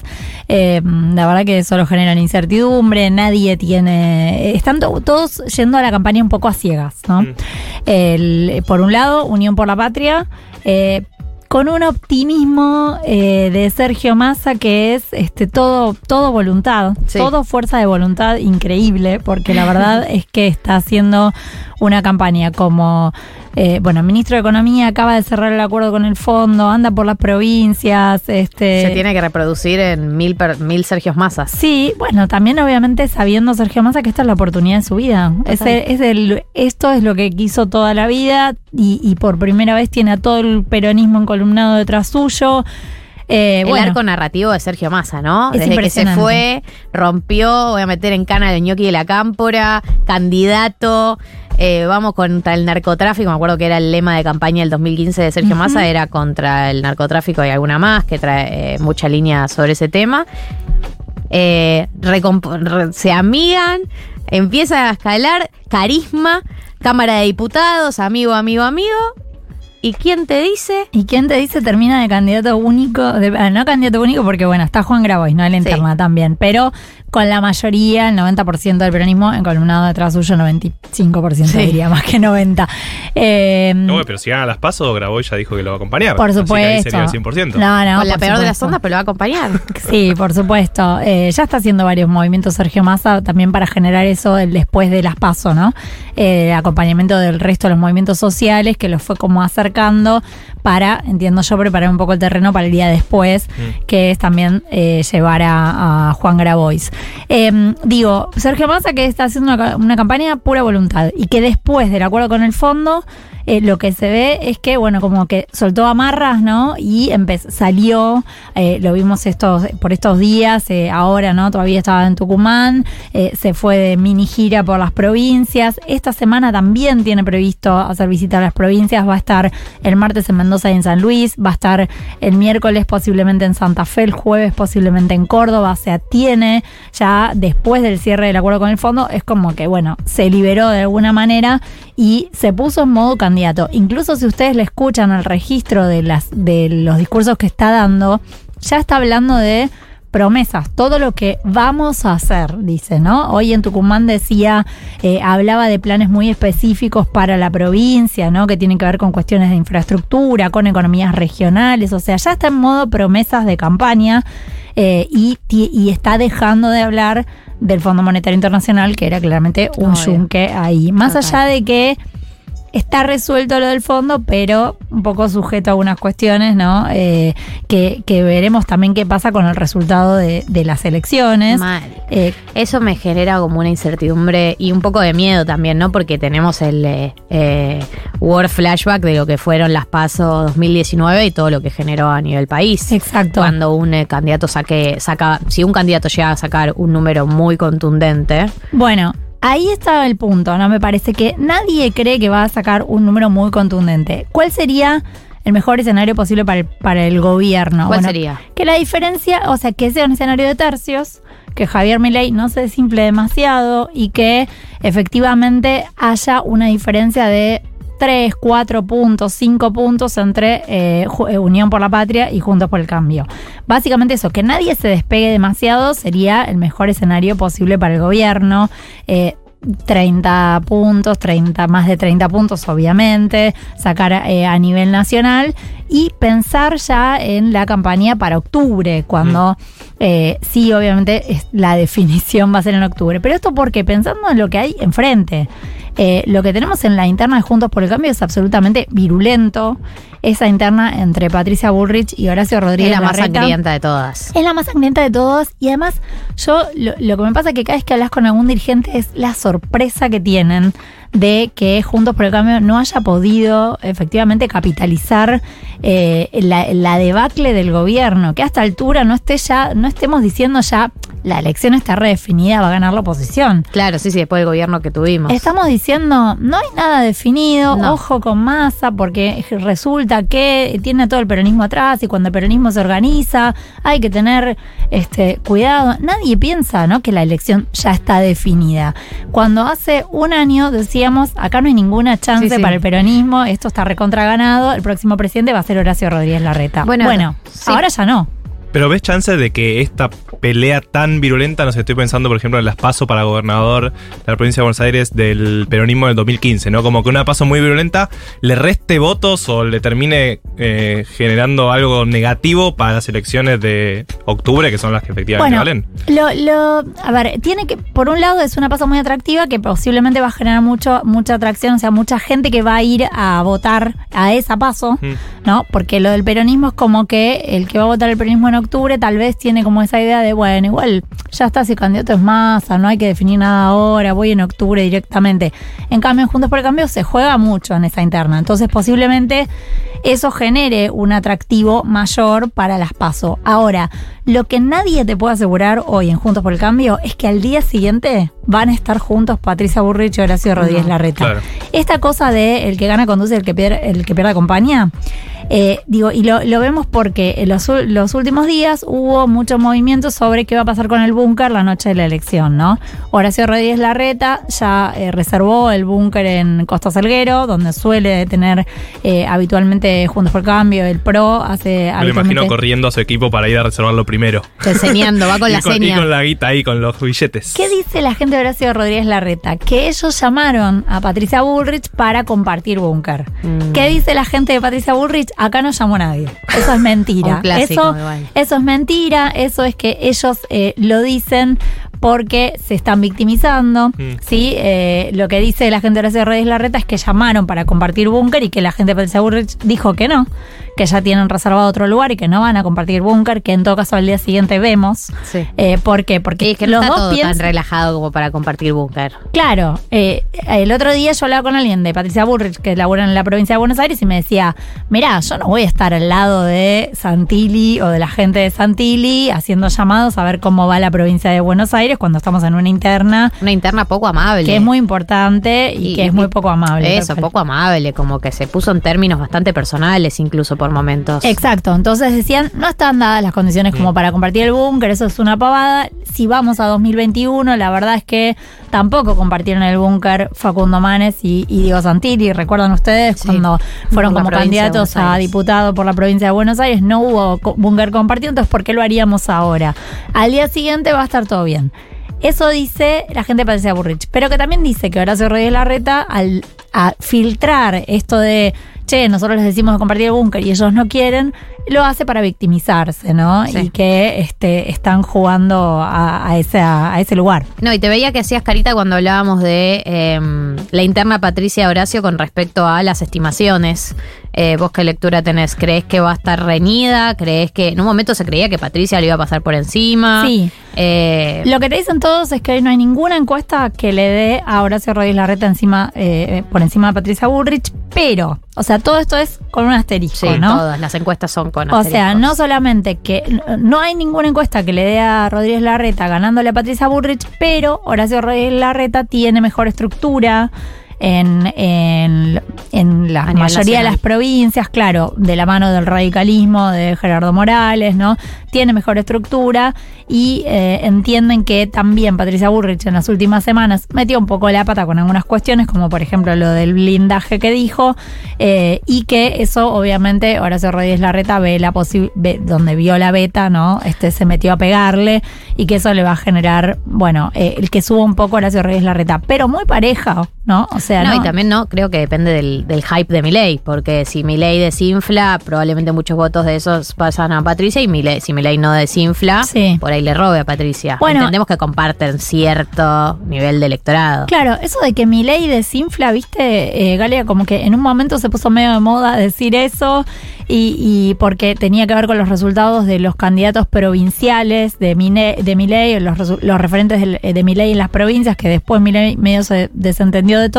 eh, la verdad que solo generan incertidumbre, nadie tiene... Están to- todos yendo a la campaña un poco a ciegas, ¿no? El- por un lado, Unión por la Patria. eh, con un optimismo eh, de Sergio Massa que es este todo todo voluntad, todo fuerza de voluntad increíble, porque la verdad es que está haciendo una campaña como eh, bueno, el ministro de Economía acaba de cerrar el acuerdo con el fondo, anda por las provincias, este Se tiene que reproducir en mil, per- mil Sergios Masas. Sí, bueno, también obviamente sabiendo Sergio Massa que esta es la oportunidad de su vida. Es el- es el- esto es lo que quiso toda la vida y, y por primera vez tiene a todo el peronismo encolumnado detrás suyo. Eh, el bueno, arco narrativo de Sergio Massa, ¿no? Es Desde que se fue, rompió, voy a meter en cana al ñoqui de la cámpora, candidato, eh, vamos contra el narcotráfico, me acuerdo que era el lema de campaña del 2015 de Sergio. Massa, era contra el narcotráfico y alguna más que trae eh, mucha línea sobre ese tema. Eh, se amigan, empieza a escalar, carisma, Cámara de Diputados, amigo, amigo, amigo. ¿Y quién te dice? ¿Y quién te dice termina de candidato único? de- ah, no candidato único porque, bueno, está Juan Grabois, ¿no? En la interna también. Pero con la mayoría, el 90% del peronismo encolumnado detrás suyo, 95% Sí. diría, más que 90. Eh, No, pero si gana las pasos, Graboy ya dijo que lo va a acompañar. Por Así que ahí supuesto. sería el 100%. No, no, Con la peor de las supuesto. ondas, pero lo va a acompañar. Sí, por supuesto. Eh, ya está haciendo varios movimientos Sergio Massa también para generar eso el después de las PASO, ¿no? Eh, acompañamiento del resto de los movimientos sociales que los fue como acercando para, entiendo yo, preparar un poco el terreno para el día después, que es también eh, llevar a, a Juan Grabois. Eh, digo, Sergio Massa que está haciendo una, ca- una campaña pura voluntad y que después del acuerdo con el fondo, eh, lo que se ve es que, bueno, como que soltó amarras, ¿no? Y salió, eh, lo vimos estos, por estos días, ahora, ¿no? Todavía estaba en Tucumán, se fue de mini gira por las provincias. Esta semana también tiene previsto hacer visita a las provincias, va a estar el martes en Mendoza y en San Luis, va a estar el miércoles posiblemente en Santa Fe, el jueves posiblemente en Córdoba, se atiene ya después del cierre del acuerdo con el fondo, es como que, bueno, se liberó de alguna manera y se puso en modo candidato. Incluso si ustedes le escuchan el registro de, las, de los discursos que está dando, ya está hablando de promesas, todo lo que vamos a hacer, dice, ¿no? Hoy en Tucumán decía, eh, hablaba de planes muy específicos para la provincia, ¿no? Que tienen que ver con cuestiones de infraestructura, con economías regionales, o sea, ya está en modo promesas de campaña eh, y, está dejando de hablar del Fondo Monetario Internacional, que era claramente un Obvio. yunque ahí. Más Total. allá de que está resuelto lo del fondo, pero un poco sujeto a algunas cuestiones, ¿no? Eh, que, que veremos también qué pasa con el resultado de, de las elecciones. Mal. Eh, Eso me genera como una incertidumbre y un poco de miedo también, ¿no? Porque tenemos el eh, eh, War Flashback de lo que fueron las PASO 2019 y todo lo que generó a nivel país. Exacto. Cuando un eh, candidato saque, saca, si un candidato llega a sacar un número muy contundente, Bueno, ahí está el punto, ¿no? Me parece que nadie cree que va a sacar un número muy contundente. ¿Cuál sería el mejor escenario posible para el, para el gobierno? ¿cuál Bueno, sería? Que la diferencia, o sea, que sea un escenario de tercios, que Javier Milei no se desimple demasiado y que efectivamente haya una diferencia de 3, 4 puntos, 5 puntos entre eh, eh, Unión por la Patria y Juntos por el Cambio. Básicamente eso, que nadie se despegue demasiado sería el mejor escenario posible para el gobierno. Eh, 30 puntos, 30, más de 30 puntos obviamente, sacar eh, a nivel nacional y pensar ya en la campaña para octubre, cuando eh, sí, obviamente es- la definición va a ser en octubre. Pero esto porque pensando en lo que hay enfrente, eh, lo que tenemos en la interna de Juntos por el Cambio es absolutamente virulento. Esa interna entre Patricia Bullrich y Horacio Rodríguez. Es la más Larreta. sangrienta de todas. Es la más sangrienta de todos y además yo lo, lo que me pasa es que cada vez que hablas con algún dirigente es la sorpresa que tienen de que Juntos por el Cambio no haya podido efectivamente capitalizar eh, la, la debacle del gobierno, que a esta altura no esté ya, no estemos diciendo ya la elección está redefinida, va a ganar la oposición. Claro, sí, sí, después del gobierno que tuvimos. Estamos diciendo, no hay nada definido, No. ojo con masa, porque resulta que tiene todo el peronismo atrás y cuando el peronismo se organiza hay que tener este cuidado. Nadie piensa ¿no? que la elección ya está definida. Cuando hace un año decíamos, acá no hay ninguna chance Sí, sí. para el peronismo, esto está recontra ganado, el próximo presidente va a ser Horacio Rodríguez Larreta. Bueno, Bueno, sí. ahora ya no. Pero ves chance de que esta pelea tan virulenta, no sé, estoy pensando, por ejemplo, en las pasos para gobernador de la provincia de Buenos Aires del peronismo del 2015, ¿no? Como que una paso muy virulenta le reste votos o le termine eh, generando algo negativo para las elecciones de octubre, que son las que efectivamente Bueno, valen. Lo, lo, a ver, tiene que, por un lado es una paso muy atractiva que posiblemente va a generar mucho, mucha atracción, o sea, mucha gente que va a ir a votar a esa paso, Mm. ¿no? Porque lo del peronismo es como que el que va a votar el peronismo en octubre tal vez tiene como esa idea de, bueno, igual ya está, si el candidato es masa, no hay que definir nada ahora, voy en octubre directamente. En cambio, Juntos por el Cambio se juega mucho en esa interna, entonces posiblemente eso genere un atractivo mayor para las PASO. Ahora, lo que nadie te puede asegurar hoy en Juntos por el Cambio es que al día siguiente van a estar juntos Patricia Burrich y Horacio Rodríguez Larreta. Claro. Esta cosa de el que gana conduce, el que pierde, el que pierde acompaña, eh, digo, y lo, lo vemos porque en los últimos días hubo mucho movimiento sobre qué va a pasar con el búnker la noche de la elección, ¿no? Horacio Rodríguez Larreta ya eh, reservó el búnker en Costa Salguero, donde suele tener eh, habitualmente Juntos por Cambio, el PRO, hace Me lo imagino corriendo a su equipo para ir a reservarlo primero. Enseñando, va con y la con, y seña. con la guita ahí, con los billetes. ¿Qué dice la gente de Horacio Rodríguez Larreta? Que ellos llamaron a Patricia Bullrich para compartir búnker. Mm. ¿Qué dice la gente de Patricia Bullrich? Acá no llamó nadie. Eso es mentira. Un clásico, eso, igual. eso es mentira. Eso es que ellos eh, lo dicen porque se están victimizando. ¿sí? Eh, lo que dice la gente de Horacio Rodríguez Larreta es que llamaron para compartir búnker y que la gente de Patricia Burrich dijo que no, que ya tienen reservado otro lugar y que no van a compartir búnker, que en todo caso al día siguiente vemos. Sí. Eh, ¿Por qué? Porque es que los no está dos todo piensan- tan relajado como para compartir búnker. Claro, eh, el otro día yo hablaba con alguien de Patricia Burrich, que labora en la provincia de Buenos Aires, y me decía, mirá, yo no voy a estar al lado de Santilli o de la gente de Santilli haciendo llamados a ver cómo va la provincia de Buenos Aires cuando estamos en una interna. Una interna poco amable. Que es muy importante y, que es muy poco amable. Eso, poco amable, como que se puso en términos bastante personales incluso por momentos. Exacto, entonces decían, no están dadas las condiciones como para compartir el búnker, eso es una pavada. Si vamos a 2021, la verdad es que tampoco compartieron el búnker Facundo Manes y, y Diego Santilli. ¿Recuerdan ustedes cuando fueron como candidatos a diputado por la provincia de Buenos Aires? No hubo búnker compartido, entonces ¿por qué lo haríamos ahora? Al día siguiente va a estar todo bien. Eso dice la gente de Patricia Burrich, pero que también dice que Horacio Rodríguez Larreta, al a filtrar esto de, che, nosotros les decimos de compartir el búnker y ellos no quieren, lo hace para victimizarse, ¿no? Sí. Y que este, están jugando a, a ese, a ese lugar. No, y te veía que hacías carita cuando hablábamos de em, la interna Patricia Horacio con respecto a las estimaciones. Eh, ¿Vos qué lectura tenés? ¿Crees que va a estar reñida? ¿Crees que en un momento se creía que Patricia le iba a pasar por encima? Sí. Eh, Lo que te dicen todos es que hoy no hay ninguna encuesta que le dé a Horacio Rodríguez Larreta encima, eh, por encima de Patricia Burrich, pero, o sea, todo esto es con un asterisco, sí, ¿no? todas las encuestas son con O sea, no solamente que no hay ninguna encuesta que le dé a Rodríguez Larreta ganándole a Patricia Burrich, pero Horacio Rodríguez Larreta tiene mejor estructura en, en, en la mayoría de las provincias, claro, de la mano del radicalismo de Gerardo Morales, ¿no? Tiene mejor estructura y eh, entienden que también Patricia Burrich en las últimas semanas metió un poco la pata con algunas cuestiones, como por ejemplo lo del blindaje que dijo, eh, y que eso obviamente Horacio Rodríguez Larreta ve la ve- donde vio la beta, ¿no? Este se metió a pegarle y que eso le va a generar, bueno, eh, el que suba un poco Horacio Rodríguez Larreta, pero muy pareja, ¿no? O sea, no, no, y también no, creo que depende del, del hype de Milei, porque si Milei desinfla, probablemente muchos votos de esos pasan a Patricia y Milei, si Milei no desinfla, por ahí le robe a Patricia. Bueno. Entendemos que comparten cierto nivel de electorado. Claro, eso de que mi ley desinfla, viste, eh, Galia, como que en un momento se puso medio de moda decir eso y, y porque tenía que ver con los resultados de los candidatos provinciales de Mine- de Milei, los, los referentes del- de Milei en las provincias, que después Milei medio se desentendió de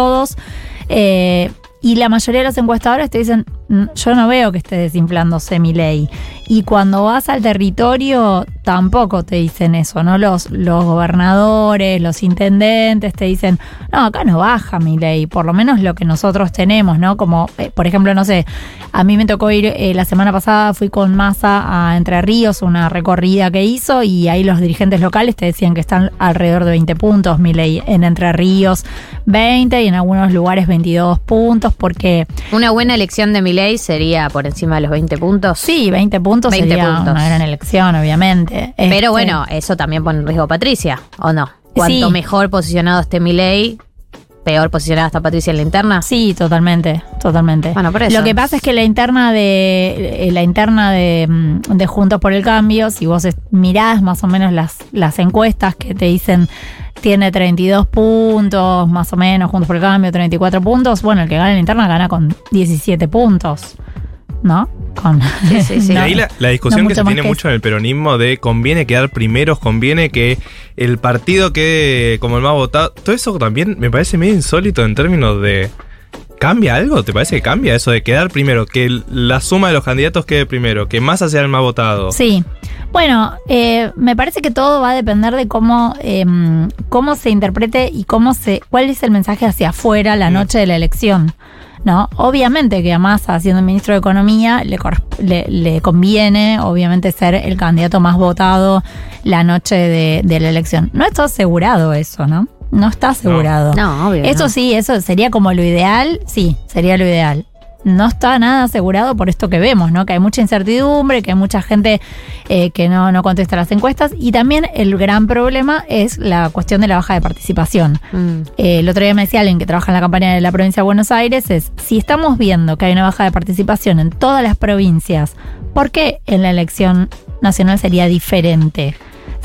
Eh, y la mayoría de los encuestadores te dicen, "Mm, yo no veo que esté desinflándose mi ley. Y cuando vas al territorio, tampoco te dicen eso, ¿no? Los, los gobernadores, los intendentes te dicen, no, acá no baja mi ley, por lo menos lo que nosotros tenemos, ¿no? Como, eh, por ejemplo, no sé, a mí me tocó ir, eh, la semana pasada fui con Massa a Entre Ríos, una recorrida que hizo, y ahí los dirigentes locales te decían que están alrededor de 20 puntos, mi ley, en Entre Ríos 20 y en algunos lugares 22 puntos, porque... Una buena elección de Milei sería por encima de los 20 puntos. Sí, 20 puntos 20 sería puntos. una gran elección, obviamente. Pero Este, bueno, eso también pone en riesgo a Patricia, ¿o no? Cuanto Sí. mejor posicionado esté Milei, peor posicionada está Patricia en la interna. Sí, totalmente, totalmente. Bueno, por eso. Lo que pasa es que la interna de eh, la interna de, mm, de Juntos por el Cambio, si vos mirás más o menos las, las encuestas que te dicen tiene 32 puntos, más o menos, Juntos por el Cambio, 34 puntos, bueno, el que gana en la interna gana con 17 puntos, ¿no? Con, Y no- ahí la, la discusión no que se tiene que mucho en el peronismo de conviene quedar primeros, conviene que el partido quede como el más votado. Todo eso también me parece medio insólito en términos de... ¿Cambia algo? ¿Te parece que cambia eso de quedar primero? Que la suma de los candidatos quede primero, que más sea el más votado. Sí. Bueno, eh, me parece que todo va a depender de cómo, eh, cómo se interprete y cómo se, cuál es el mensaje hacia afuera la noche de la elección. ¿No? Obviamente que a Massa, siendo ministro de Economía, le, le, le conviene, obviamente, ser el candidato más votado la noche de, de la elección. No está asegurado eso, ¿no? No está asegurado. No, obvio Eso no. sí, eso sería como lo ideal, sí, sería lo ideal. No está nada asegurado por esto que vemos, ¿no? Que hay mucha incertidumbre, que hay mucha gente eh, que no, no contesta las encuestas. Y también el gran problema es la cuestión de la baja de participación. Mm. Eh, el otro día me decía alguien que trabaja en la campaña de la provincia de Buenos Aires, es si estamos viendo que hay una baja de participación en todas las provincias, ¿por qué en la elección nacional sería diferente?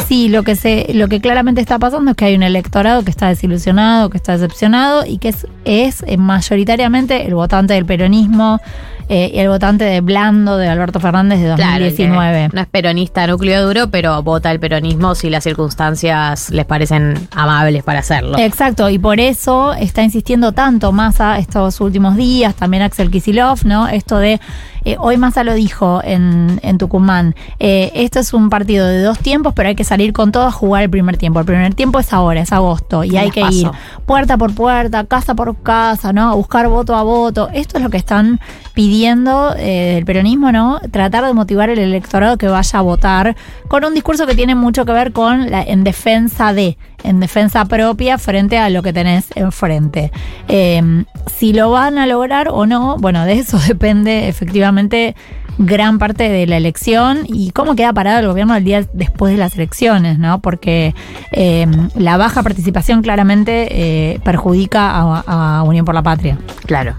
Sí, lo que se, lo que claramente está pasando es que hay un electorado que está desilusionado, que está decepcionado y que es, es eh, mayoritariamente el votante del peronismo eh, y el votante de Blando de Alberto Fernández de Claro, 2019. que no es peronista núcleo duro, pero vota el peronismo si las circunstancias les parecen amables para hacerlo. Exacto, y por eso está insistiendo tanto Massa estos últimos días, también Axel Kisilov, ¿no? Esto de, eh, hoy Massa lo dijo en, en Tucumán, eh, esto es un partido de dos tiempos, pero hay que salir con todo a jugar el primer tiempo. El primer tiempo es ahora, es agosto, y hay que paso. ir puerta por puerta, casa por casa, ¿no? A buscar voto a voto. Esto es lo que están pidiendo eh, el peronismo, ¿no? Tratar de motivar el electorado que vaya a votar con un discurso que tiene mucho que ver con la, en defensa de, en defensa propia frente a lo que tenés enfrente. Eh, si lo van a lograr o no, bueno, de eso depende efectivamente gran parte de la elección y cómo queda parado el gobierno el día después de las elecciones, ¿no? Porque eh, la baja participación claramente eh, perjudica a, Unión por la Patria. Claro.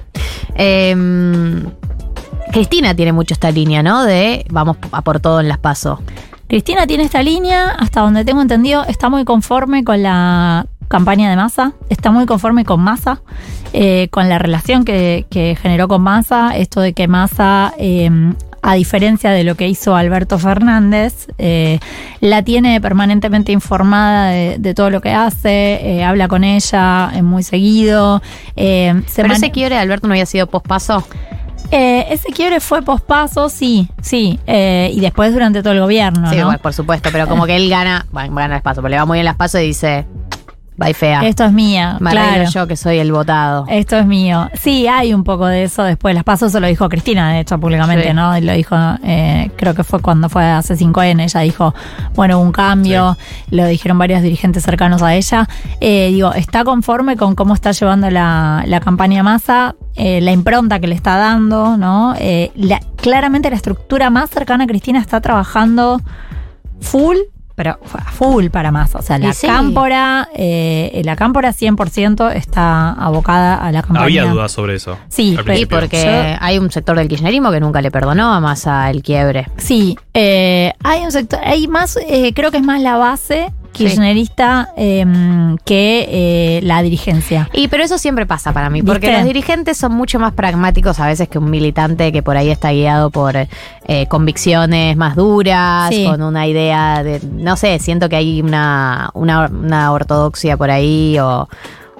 Eh, Cristina tiene mucho esta línea, ¿no? De vamos a por todo en las pasos. Cristina tiene esta línea, hasta donde tengo entendido, está muy conforme con la campaña de Massa, está muy conforme con Massa, eh, con la relación que, que generó con Massa, esto de que Massa, eh, a diferencia de lo que hizo Alberto Fernández, eh, la tiene permanentemente informada de, de todo lo que hace, habla con ella muy seguido. se Pero ese quiebre de Alberto no había sido pospaso. Eh, ese quiebre fue pospaso, sí, sí, eh, y después durante todo el gobierno, Sí, ¿no? bueno, por supuesto, pero como que él gana, bueno, gana las pasos, pero le va muy bien las pasos y dice, bye fea. Esto es mía, Me claro. yo que soy el votado. Esto es mío. Sí, hay un poco de eso después. Las pasos se lo dijo Cristina, de hecho, públicamente, Sí. ¿no? Y Lo dijo, eh, creo que fue cuando fue a C5N. Ella dijo, bueno, un cambio. Lo dijeron varios dirigentes cercanos a ella. Eh, digo, está conforme con cómo está llevando la, la campaña Massa, eh, la impronta que le está dando, ¿no? Eh, la- claramente la estructura más cercana a Cristina está trabajando full. Pero a full para Massa. O sea, la sí. cámpora, eh, la cámpora 100% está abocada a la campaña. Había dudas sobre eso. Sí, Sí, porque hay un sector del kirchnerismo que nunca le perdonó a Massa el quiebre. Sí, eh, hay un sector, hay más, eh, creo que es más la base kirchnerista eh, que eh, la dirigencia. Y pero eso siempre pasa para mí, porque ¿Viste? los dirigentes son mucho más pragmáticos a veces que un militante que por ahí está guiado por eh, convicciones más duras, Sí. con una idea de, no sé, siento que hay una, una, una ortodoxia por ahí o,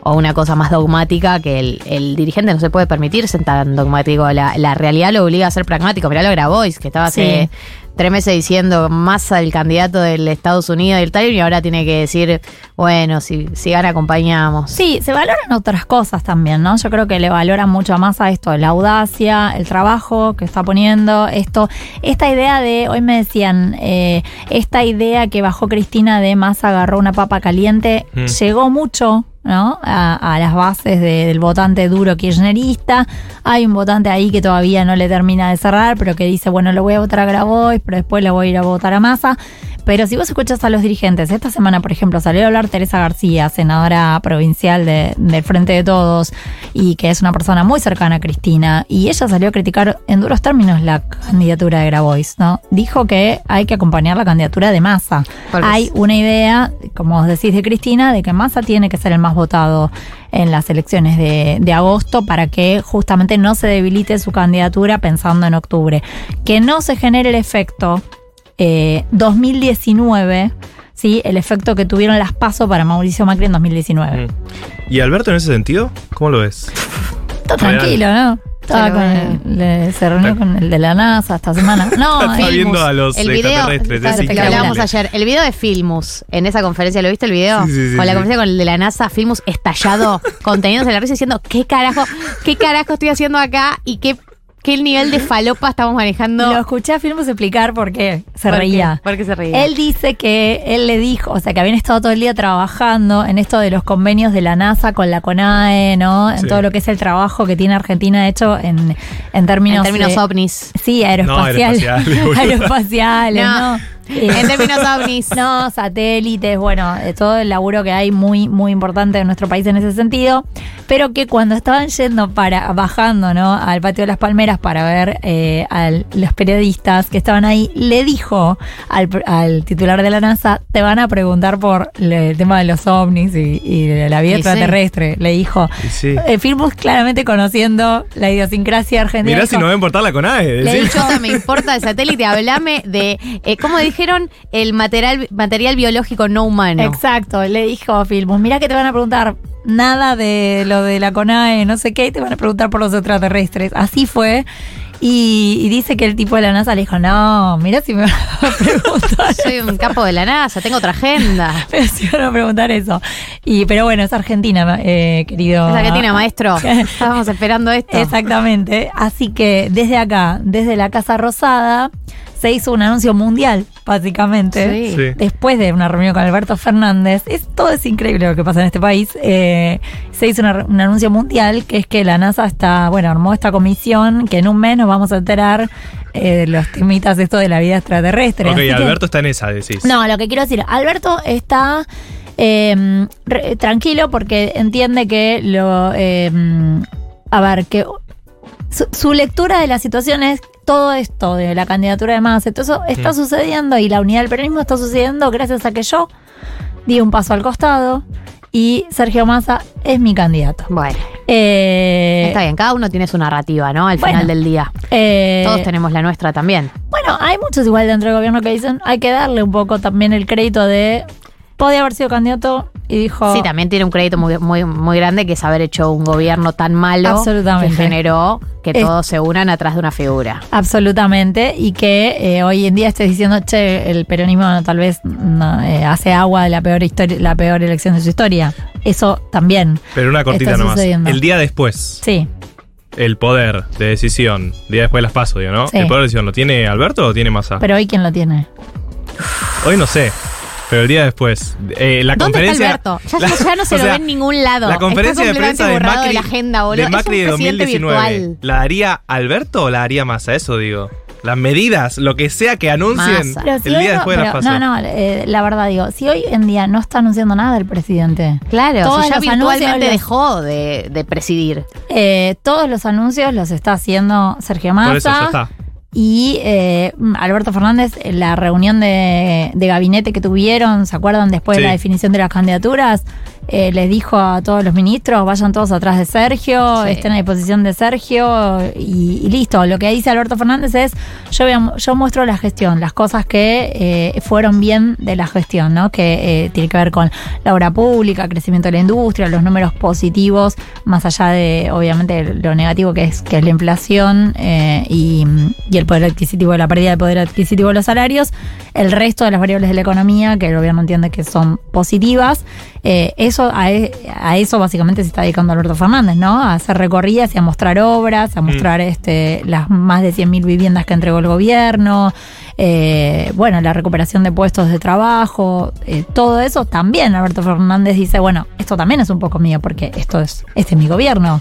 o una cosa más dogmática que el, el dirigente no se puede permitir ser tan dogmático. La, la realidad lo obliga a ser pragmático. Mirá lo Grabois, que estaba hace Sí. Tres meses diciendo más al candidato del Estados Unidos y el tal y ahora tiene que decir, bueno, si, si gana acompañamos. Sí, se valoran otras cosas también, ¿no? Yo creo que le valoran mucho más a esto, la audacia, el trabajo que está poniendo, esto, esta idea de, hoy me decían, eh, esta idea que bajó Cristina de más agarró una papa caliente, Mm. llegó mucho. ¿No? A, las bases de- del votante duro kirchnerista. Hay un votante ahí que todavía no le termina de cerrar, pero que dice, bueno, lo voy a votar a Grabois, pero después le voy a ir a votar a Massa. Pero si vos escuchas a los dirigentes, esta semana, por ejemplo, salió a hablar Teresa García, senadora provincial de- del Frente de Todos, y que es una persona muy cercana a Cristina, y ella salió a criticar en duros términos la candidatura de Grabois, ¿no? Dijo que hay que acompañar la candidatura de Massa. Hay una idea, como os decís de Cristina, de que Massa tiene que ser el más votado en las elecciones de, de agosto para que justamente no se debilite su candidatura pensando en octubre. Que no se genere el efecto eh, 2019, ¿sí? el efecto que tuvieron las pasos para Mauricio Macri en 2019. Mm. ¿Y Alberto en ese sentido? ¿Cómo lo ves? Está tranquilo, ¿no? Estaba con ve. el- le- se reunió con el de la NASA esta semana. No, Está eh, viendo a los el video, extraterrestres. claro, es hablábamos ayer, el video de Filmus en esa conferencia, ¿lo viste el video? Sí, sí, sí, con la sí. conferencia con el de la NASA, Filmus estallado, conteniéndose la risa diciendo, ¿qué carajo, qué carajo estoy haciendo acá? Y qué, qué nivel de falopa estamos manejando. Lo escuché a Filmus explicar por qué se ¿Por qué? reía. ¿Por qué se reía? Él dice que él le dijo, o sea, que habían estado todo el día trabajando en esto de los convenios de la NASA con la CONAE, ¿no? En Sí. todo lo que es el trabajo que tiene Argentina hecho en, en términos. en términos de- ovnis. Sí, aeroespacial. No, aeroespaciales, aeroespaciales, No. ¿no? Eh, En términos ovnis. no, satélites, bueno, de todo el laburo que hay muy, muy importante en nuestro país en ese sentido. pero que cuando estaban yendo para, bajando, ¿no? Al patio de las palmeras para ver eh, a los periodistas que estaban ahí, le dijo al, al titular de la NASA, te van a preguntar por el tema de los ovnis y, y de la vida Y sí. extraterrestre. Le dijo. Sí. Eh, Firmus claramente conociendo la idiosincrasia argentina. Mirá si dijo, no va a importar la CONAE. Le dicho, me importa el satélite, hablame de, eh, ¿cómo dijeron? El material, material biológico no humano. Exacto, le dijo a Filmus, mira que te van a preguntar nada de lo de la CONAE, no sé qué, y te van a preguntar por los extraterrestres. Así fue. Y, y dice que el tipo de la NASA le dijo, no, mira si me van a preguntar. Soy un capo de la NASA, tengo otra agenda. Pero si van a preguntar eso. Y, pero bueno, es Argentina, eh, querido. Es Argentina, maestro. Estábamos esperando esto. Exactamente. Así que desde acá, desde la Casa Rosada, se hizo un anuncio mundial, básicamente. Sí. Sí. Después de una reunión con Alberto Fernández. Es, todo es increíble lo que pasa en este país. Eh, se hizo una un anuncio mundial que es que la NASA está, bueno, armó esta comisión que en un mes nos vamos a enterar eh, de los temitas esto de la vida extraterrestre. Ok, Así que- Alberto está en esa, decís. no, lo que quiero decir, Alberto está eh, re- tranquilo porque entiende que lo. eh, a ver, que su, su lectura de la situación es todo esto de la candidatura de Massa. Todo eso está Mm. sucediendo y la unidad del peronismo está sucediendo gracias a que yo di un paso al costado y Sergio Massa es mi candidato. Bueno. Eh, Está bien, cada uno tiene su narrativa, ¿no? Al Bueno. final del día. eh, Todos tenemos la nuestra también. Bueno, hay muchos igual dentro del gobierno que dicen hay que darle un poco también el crédito de podía haber sido candidato y dijo Sí, también tiene un crédito muy, muy, muy grande que es haber hecho un gobierno tan malo Absolutamente. que generó que Es- todos se unan atrás de una figura. absolutamente y que eh, hoy en día estés diciendo che el peronismo tal vez no, eh, hace agua de la peor historia la peor elección de su historia eso también Pero una cortita está nomás. El día después, sí el poder de decisión, día después de las paso, digo, ¿no? Sí. ¿El poder de decisión lo tiene Alberto o lo tiene Massa? pero hoy quién lo tiene Hoy no sé. Pero el día después. eh, la ¿Dónde está conferencia. Alberto? Ya, la- ya no se lo sea, ve en ningún lado. La conferencia está de prensa de Macri, de la agenda, boludo. de Macri es de un presidente 2019. virtual. ¿La haría Alberto o la haría Massa? Eso digo. Las medidas, lo que sea que anuncien si el día después de las no no eh, la verdad digo si hoy en día no está anunciando nada el presidente Claro, Todos si ya los virtualmente los- dejó de, de presidir. Eh, todos los anuncios los está haciendo Sergio Massa. Por eso ya está. Y eh, Alberto Fernández, en la reunión de, de gabinete que tuvieron, ¿se acuerdan? Después Sí. de la definición de las candidaturas, eh, les dijo a todos los ministros, vayan todos atrás de Sergio, Sí. estén a disposición de Sergio y, y listo. Lo que dice Alberto Fernández es, yo, a- yo muestro la gestión, las cosas que eh, fueron bien de la gestión, ¿no? Que eh, tiene que ver con la obra pública, crecimiento de la industria, los números positivos, más allá de, obviamente, lo negativo que es, que es la inflación eh, y, y el poder adquisitivo, la pérdida de poder adquisitivo de los salarios, el resto de las variables de la economía, que el gobierno entiende que son positivas, eh, eso a, e- a eso básicamente se está dedicando Alberto Fernández, ¿no? A hacer recorridas y a mostrar obras, a mostrar este, las más de 100.000 viviendas que entregó el gobierno, eh, bueno, la recuperación de puestos de trabajo, eh, todo eso también Alberto Fernández dice, bueno, esto también es un poco mío porque esto es, este es mi gobierno.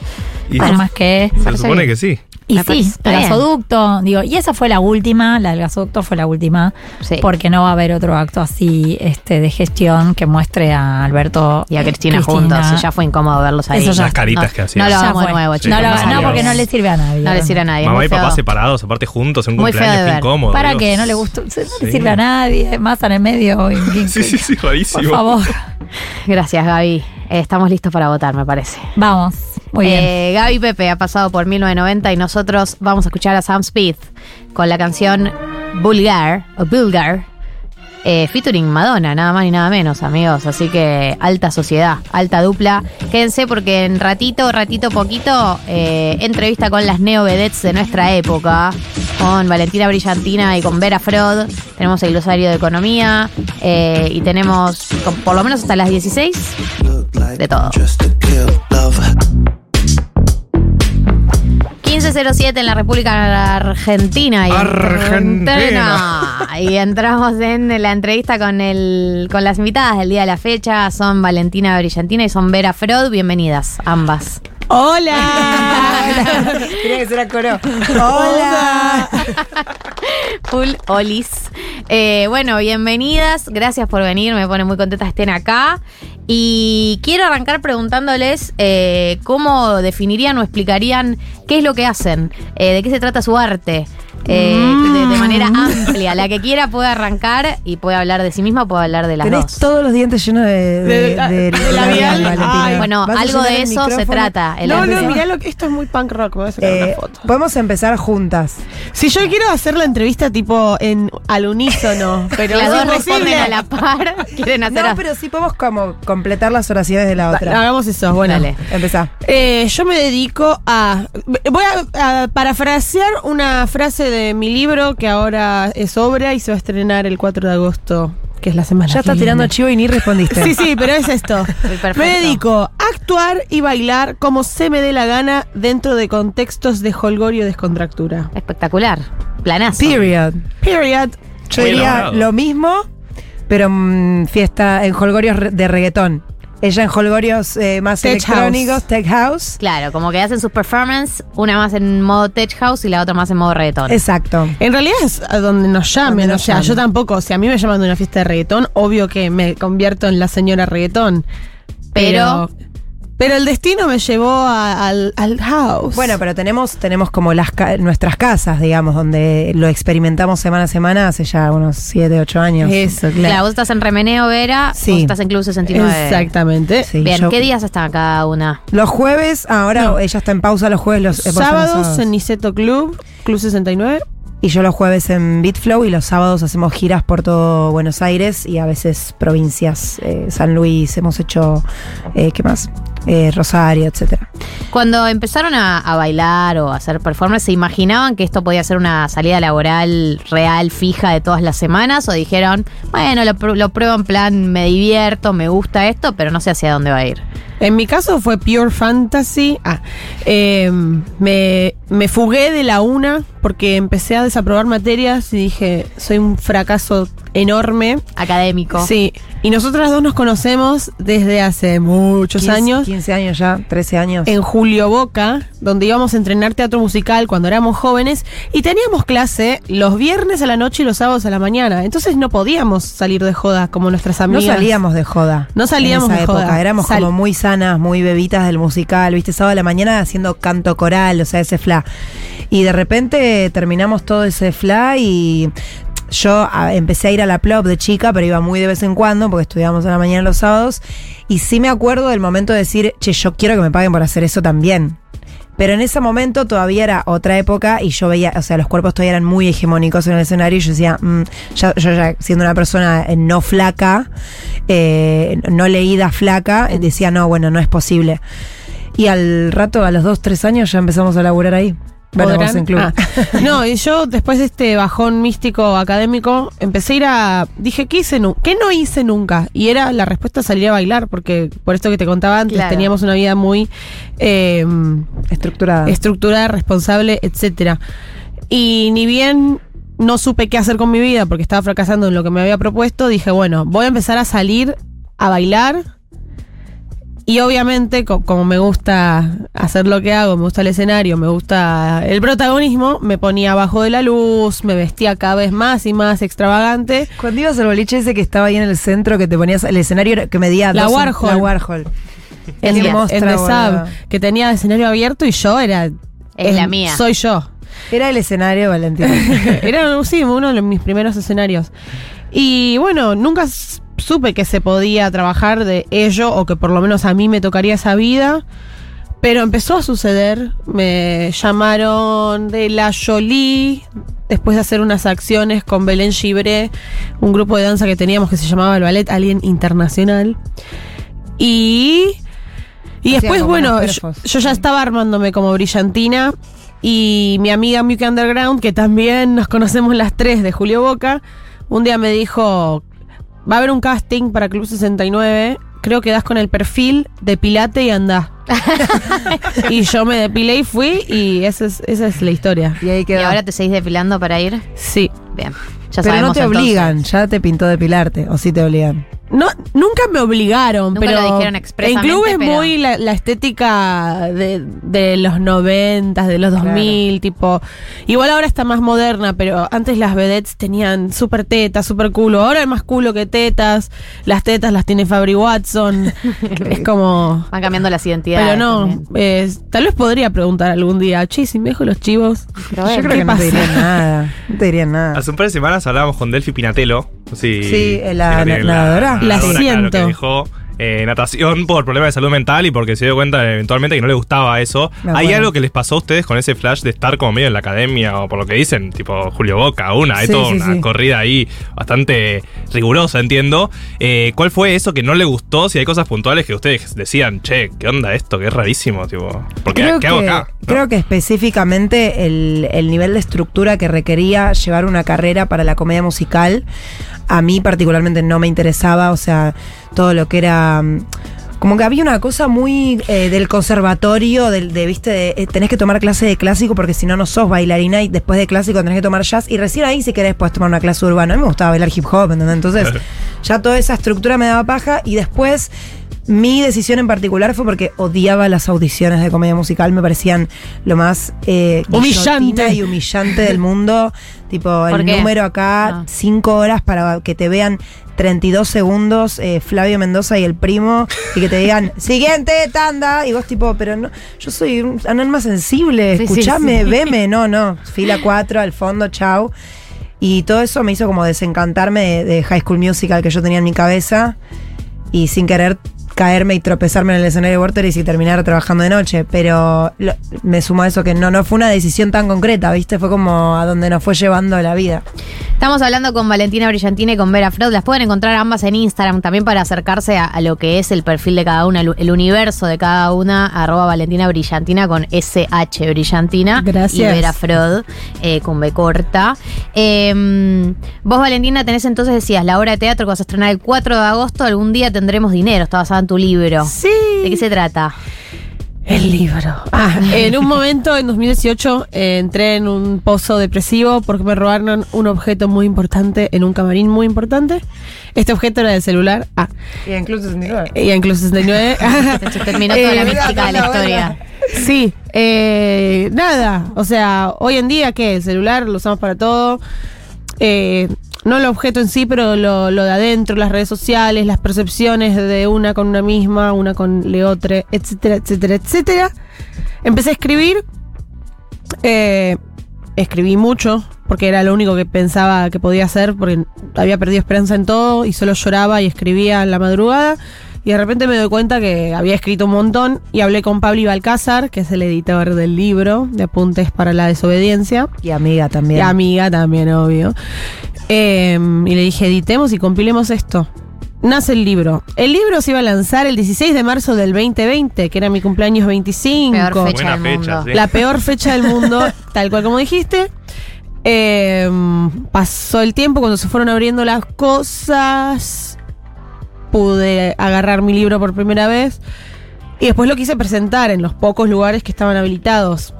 Y Por más que... se supone que sí. Y sí, el gasoducto, digo, y esa fue la última, la del gasoducto fue la última, Sí. porque no va a haber otro acto así este de gestión que muestre a Alberto Y a Cristina, juntos. Y ya fue incómodo verlos ahí. Eso ya Las caritas no, que hacían. No lo hagamos de nuevo, no, chicos. lo- por no, porque no le sirve a nadie. No le sirve a nadie. Mamá y papá separados, aparte juntos, en un Muy feo cumpleaños, de qué ver. incómodo. Para Dios. que no le gustó, no le sirve a nadie, más en el medio. y- y- Sí, sí, sí, Por rarísimo. favor, Gracias, Gaby. Eh, estamos listos para votar, me parece. vamos. Muy bien. Eh, Gaby Pepe ha pasado por 1990 y nosotros vamos a escuchar a Sam Smith con la canción Vulgar o Vulgar. Eh, featuring Madonna, nada más ni nada menos, amigos. Así que alta sociedad, alta dupla. Quédense porque en ratito, ratito poquito, eh, entrevista con las neo vedettes de nuestra época. Con Valentina Brillantina y con Vera Frod. Tenemos el glosario de economía. eh, y tenemos por lo menos hasta las 16 de todo. 1507 en la República Argentina. Y Argentina. Y entramos en la entrevista con el con las invitadas del día de la fecha. Son Valentina Brillantina y son Vera Frod. Bienvenidas, ambas. Hola. Tenía que ser a coro. Hola. Full Olis. Eh, bueno, bienvenidas. Gracias por venir. Me pone muy contenta que estén acá. Y quiero arrancar preguntándoles eh, cómo definirían o explicarían qué es lo que hacen, eh, de qué se trata su arte. eh, de, de manera amplia. La que quiera puede arrancar y puede hablar de sí misma, puede hablar de las Tenés dos. todos los dientes llenos de, de, De- de- de labial. Bueno, ¿Vas a algo de eso se trata. El No, no, mirá lo que esto es muy punk rock. Me voy a sacar Eh, una foto. podemos empezar juntas. Si yo quiero hacer la entrevista tipo en al unísono, pero las dos responden a la par. Quieren hacer No, a- pero sí podemos como completar las oraciones de la Va, otra. Hagamos eso, bueno. Dale. Empezá. Eh, yo me dedico a. Voy a, a parafrasear una frase de mi libro que ahora es obra y se va a estrenar el 4 de agosto, que es la semana. Ya que estás tirando chivo y ni respondiste. Sí, sí, pero es esto. perfecto. Me dedico a actuar y bailar como se me dé la gana dentro de contextos de holgorio y descontractura. Espectacular. Planazo. Period. Period. Yo diría lo mismo, pero mm, fiesta en holgorios re- de reggaetón. Ella en holgorios eh, más Tech electrónicos, house. tech house. Claro, como que hacen sus performance, una más en modo tech house y la otra más en modo reggaetón. Exacto. En realidad es a donde nos llamen, Donde o sea, yo tampoco, si a mí me llaman de una fiesta de reggaetón, obvio que me convierto en la señora reggaetón. Pero- Pero, pero el destino me llevó a- al, al house. Bueno, pero tenemos, tenemos como las ca- nuestras casas, digamos, donde lo experimentamos semana a semana hace ya unos 7, 8 años. Eso, Claro, claro. vos estás en Remeneo Vera, Sí. vos estás en Club 69. Exactamente. Sí, Bien, yo- ¿qué días están cada una? Los jueves, ahora No. ella está en pausa los jueves, los eh, ser los Sábados en Niceto Club, Club 69. Y yo los jueves en Bitflow y los sábados hacemos giras por todo Buenos Aires y a veces provincias, eh, San Luis, hemos hecho, eh, ¿qué más? Eh, Rosario, etcétera. Cuando empezaron a, a bailar o a hacer performance, ¿se imaginaban que esto podía ser una salida laboral real, fija de todas las semanas? ¿O dijeron, bueno, lo, pr- lo pruebo en plan, me divierto, me gusta esto, pero no sé hacia dónde va a ir? En mi caso fue Pure Fantasy. Ah, eh, me, me fugué de la una porque empecé a desaprobar materias y dije, soy un fracaso enorme. Académico. Sí, y nosotras dos nos conocemos desde hace muchos 15 años. 15 años ya, 13 años. En Julio Boca, donde íbamos a entrenar teatro musical cuando éramos jóvenes y teníamos clase los viernes a la noche y los sábados a la mañana. Entonces no podíamos salir de joda como nuestras no amigas. salíamos de joda. No salíamos en esa de época. joda. Éramos Sal- como muy sanas, muy bebitas del musical, viste, sábado a la mañana haciendo canto coral, o sea, ese fla. Y de repente terminamos todo ese fla y yo empecé a ir a la plop de chica, pero iba muy de vez en cuando porque estudiábamos a la mañana los sábados. Y sí me acuerdo del momento de decir, che, yo quiero que me paguen por hacer eso también. Pero en ese momento todavía era otra época y yo veía, o sea, los cuerpos todavía eran muy hegemónicos en el escenario y yo decía, mm, yo ya siendo una persona eh, no flaca, eh, no leída flaca, eh, decía, no, bueno, no es posible. Y al rato, a los dos, tres años, ya empezamos a laburar ahí. Bueno, ¿Podrán? en club. Ah. No, y yo después de este bajón místico académico, empecé a ir a. Dije, ¿qué hice ¿Qué no hice nunca? Y era la respuesta salir a bailar, porque por esto que te contaba antes, Claro. teníamos una vida muy eh, Estructurada. estructurada, responsable, etcétera. Y ni bien no supe qué hacer con mi vida porque estaba fracasando en lo que me había propuesto, dije, bueno, voy a empezar a salir a bailar. Y obviamente, co- como me gusta hacer lo que hago, me gusta el escenario, me gusta el protagonismo, me ponía abajo de la luz, me vestía cada vez más y más extravagante. Cuando ibas al boliche ese que estaba ahí en el centro, que te ponías, el escenario que medía La dos- Warhol. La Warhol. En, en mostra, The. Sub, que tenía escenario abierto y yo era... Es la mía. Soy yo. Era el escenario, Valentina. Era, sí, uno de mis primeros escenarios. Y bueno, nunca supe que se podía trabajar de ello o que por lo menos a mí me tocaría esa vida. Pero empezó a suceder. Me llamaron de la Jolie después de hacer unas acciones con Belén Gibré, un grupo de danza que teníamos que se llamaba el Ballet Alien Internacional. Y, y después, bueno, yo, yo ya estaba armándome como brillantina. Y mi amiga Mickey Underground, que también nos conocemos las tres de Julio Boca, un día me dijo: Va a haber un casting para Club 69. Creo que das con el perfil, depilate y andá. y yo me depilé y fui, y esa es, esa es la historia. Y ahí ¿Y quedó. ahora te seguís depilando para ir? Sí. Bien. Ya Pero no te entonces. obligan, ya te pintó depilarte, o sí te obligan. No, nunca me obligaron, Nunca pero lo dijeron en expresamente, club es pero- muy la, la estética de, de los 90, de los 2000, tipo. Igual ahora está más moderna, pero antes las vedettes tenían súper tetas, súper culo. Ahora es más culo que tetas. Las tetas las tiene Fabri Watson. es como. Van cambiando las identidades. Pero no, eh, tal vez podría preguntar algún día, che, si me dejo los chivos. Yo creo que no te dirían nada. No te dirían nada. Hace un par de semanas hablábamos con Delphi Pinatelo. Sí, Sí, la nadadora. La claro, siento. que dejó eh, natación por problemas de salud mental y porque se dio cuenta eventualmente que no le gustaba eso. ¿Hay algo que les pasó a ustedes con ese flash de estar como medio en la academia o por lo que dicen, tipo Julio Boca, una? Hay Sí, toda sí, una sí. corrida ahí bastante rigurosa, entiendo. Eh, ¿Cuál fue eso que no le gustó? Si hay cosas puntuales que ustedes decían, che, ¿qué onda esto? Que es rarísimo, tipo. Porque, Creo ¿qué hago que, acá? ¿No? creo que específicamente el, el nivel de estructura que requería llevar una carrera para la comedia musical, a mí particularmente no me interesaba, o sea, todo lo que era... mm, Como que había una cosa muy eh, del conservatorio, del, de, viste, de, eh, tenés que tomar clase de clásico porque si no, no sos bailarina y después de clásico tenés que tomar jazz y recién ahí si querés puedes tomar una clase urbana. A mí me gustaba bailar hip hop, ¿entendés? Entonces ya toda esa estructura me daba paja y después mi decisión en particular fue porque odiaba las audiciones de comedia musical, me parecían lo más eh, Humillante. y humillante del mundo. Tipo, ¿Por el qué? número acá, Ah. cinco horas para que te vean 32 segundos, eh, Flavio Mendoza y el primo, y que te digan, siguiente tanda, y vos tipo, pero no, yo soy un alma sensible, Sí, sí, escuchame, sí. veme, no, no, fila 4 al fondo, chau. Y todo eso me hizo como desencantarme de, de High School Musical que yo tenía en mi cabeza y sin querer caerme y tropezarme en el escenario de Vorterix y terminar trabajando de noche. Pero lo- me sumo a eso que no, no fue una decisión tan concreta, ¿viste? Fue como a donde nos fue llevando la vida. Estamos hablando con Valentina Brillantina y con Vera Freud. Las pueden encontrar ambas en Instagram también para acercarse a, a lo que es el perfil de cada una, el, el universo de cada una. Arroba Valentina Brillantina con SH Brillantina. Gracias. Y Vera Freud eh, con B corta. Eh, vos, Valentina, tenés entonces, decías, la obra de teatro que vas a estrenar el 4 de agosto. Algún día tendremos dinero. Está basada en tu libro. Sí. ¿De qué se trata? El libro. Ah, en un momento, en 2018, eh, entré en un pozo depresivo porque me robaron un objeto muy importante en un camarín muy importante. Este objeto era del celular. Ah, Y incluso 69. y incluso 69. Se terminó toda la Eh, mística de la historia. Sí, eh, nada. O sea, hoy en día, ¿qué? El celular lo usamos para todo. Eh, no el objeto en sí, pero lo, de adentro, las redes sociales, las percepciones de una con una misma, una con leotre, etcétera, etcétera, etcétera. Empecé a escribir. Eh, escribí mucho, porque era lo único que pensaba que podía hacer, porque había perdido esperanza en todo y solo lloraba y escribía en la madrugada. Y de repente me doy cuenta que había escrito un montón y hablé con Pablo Balcázar, que es el editor del libro de Apuntes para la Desobediencia. Y amiga también. Y amiga también, obvio. Eh, y le dije, editemos y compilemos esto. Nace el libro. El libro se iba a lanzar el 16 de marzo del 2020, que era mi cumpleaños 25. Peor fecha Buena del fecha, mundo. sí. La peor fecha del mundo, tal cual como dijiste. Eh, pasó el tiempo cuando se fueron abriendo las cosas. Pude agarrar mi libro por primera vez. Y después lo quise presentar en los pocos lugares que estaban habilitados.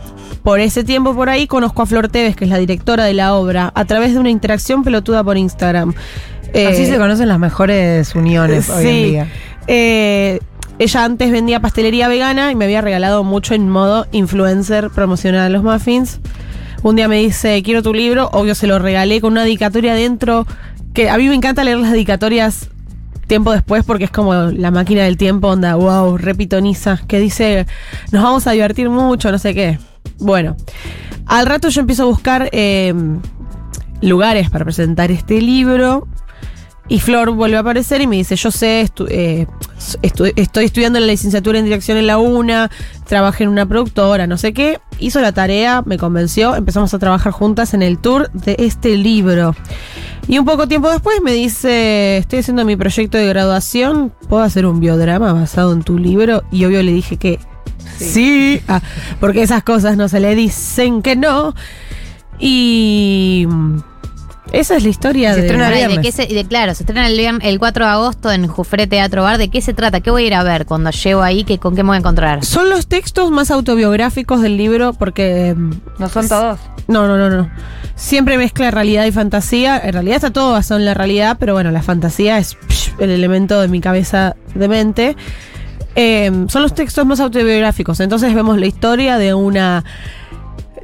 Por ese tiempo por ahí conozco a Flor Tevez, que es la directora de la obra, a través de una interacción pelotuda por Instagram. Así Eh, se conocen las mejores uniones hoy en Sí. día. Eh, ella antes vendía pastelería vegana y me había regalado mucho en modo influencer promocionar los muffins. Un día me dice, quiero tu libro, obvio se lo regalé con una dedicatoria adentro, que a mí me encanta leer las dedicatorias tiempo después porque es como la máquina del tiempo, onda, wow, repitoniza, que dice, nos vamos a divertir mucho, no sé qué. Bueno, al rato yo empiezo a buscar eh, lugares para presentar este libro. Y Flor vuelve a aparecer y me dice, yo sé, eh, estoy estudiando la licenciatura en dirección en la UNA, trabajé en una productora, no sé qué. Hizo la tarea, me convenció, empezamos a trabajar juntas en el tour de este libro. Y un poco tiempo después me dice, estoy haciendo mi proyecto de graduación, ¿puedo hacer un biodrama basado en tu libro? Y obvio le dije que sí, Ah, porque esas cosas no se le dicen que no. Y... Esa es la historia Se de. estrena el ¿de se- de- claro, se estrena el, el 4 de agosto en Jufre Teatro Bar. ¿De qué se trata? ¿Qué voy a ir a ver cuando llego ahí? ¿Qué, ¿Con qué me voy a encontrar? Son los textos más autobiográficos del libro porque. mm, ¿No son todos? No, no, no, no. Siempre mezcla realidad y fantasía. En realidad está todo basado en la realidad, pero bueno, la fantasía es psh, el elemento de mi cabeza de mente. Eh, son los textos más autobiográficos. Entonces vemos la historia de una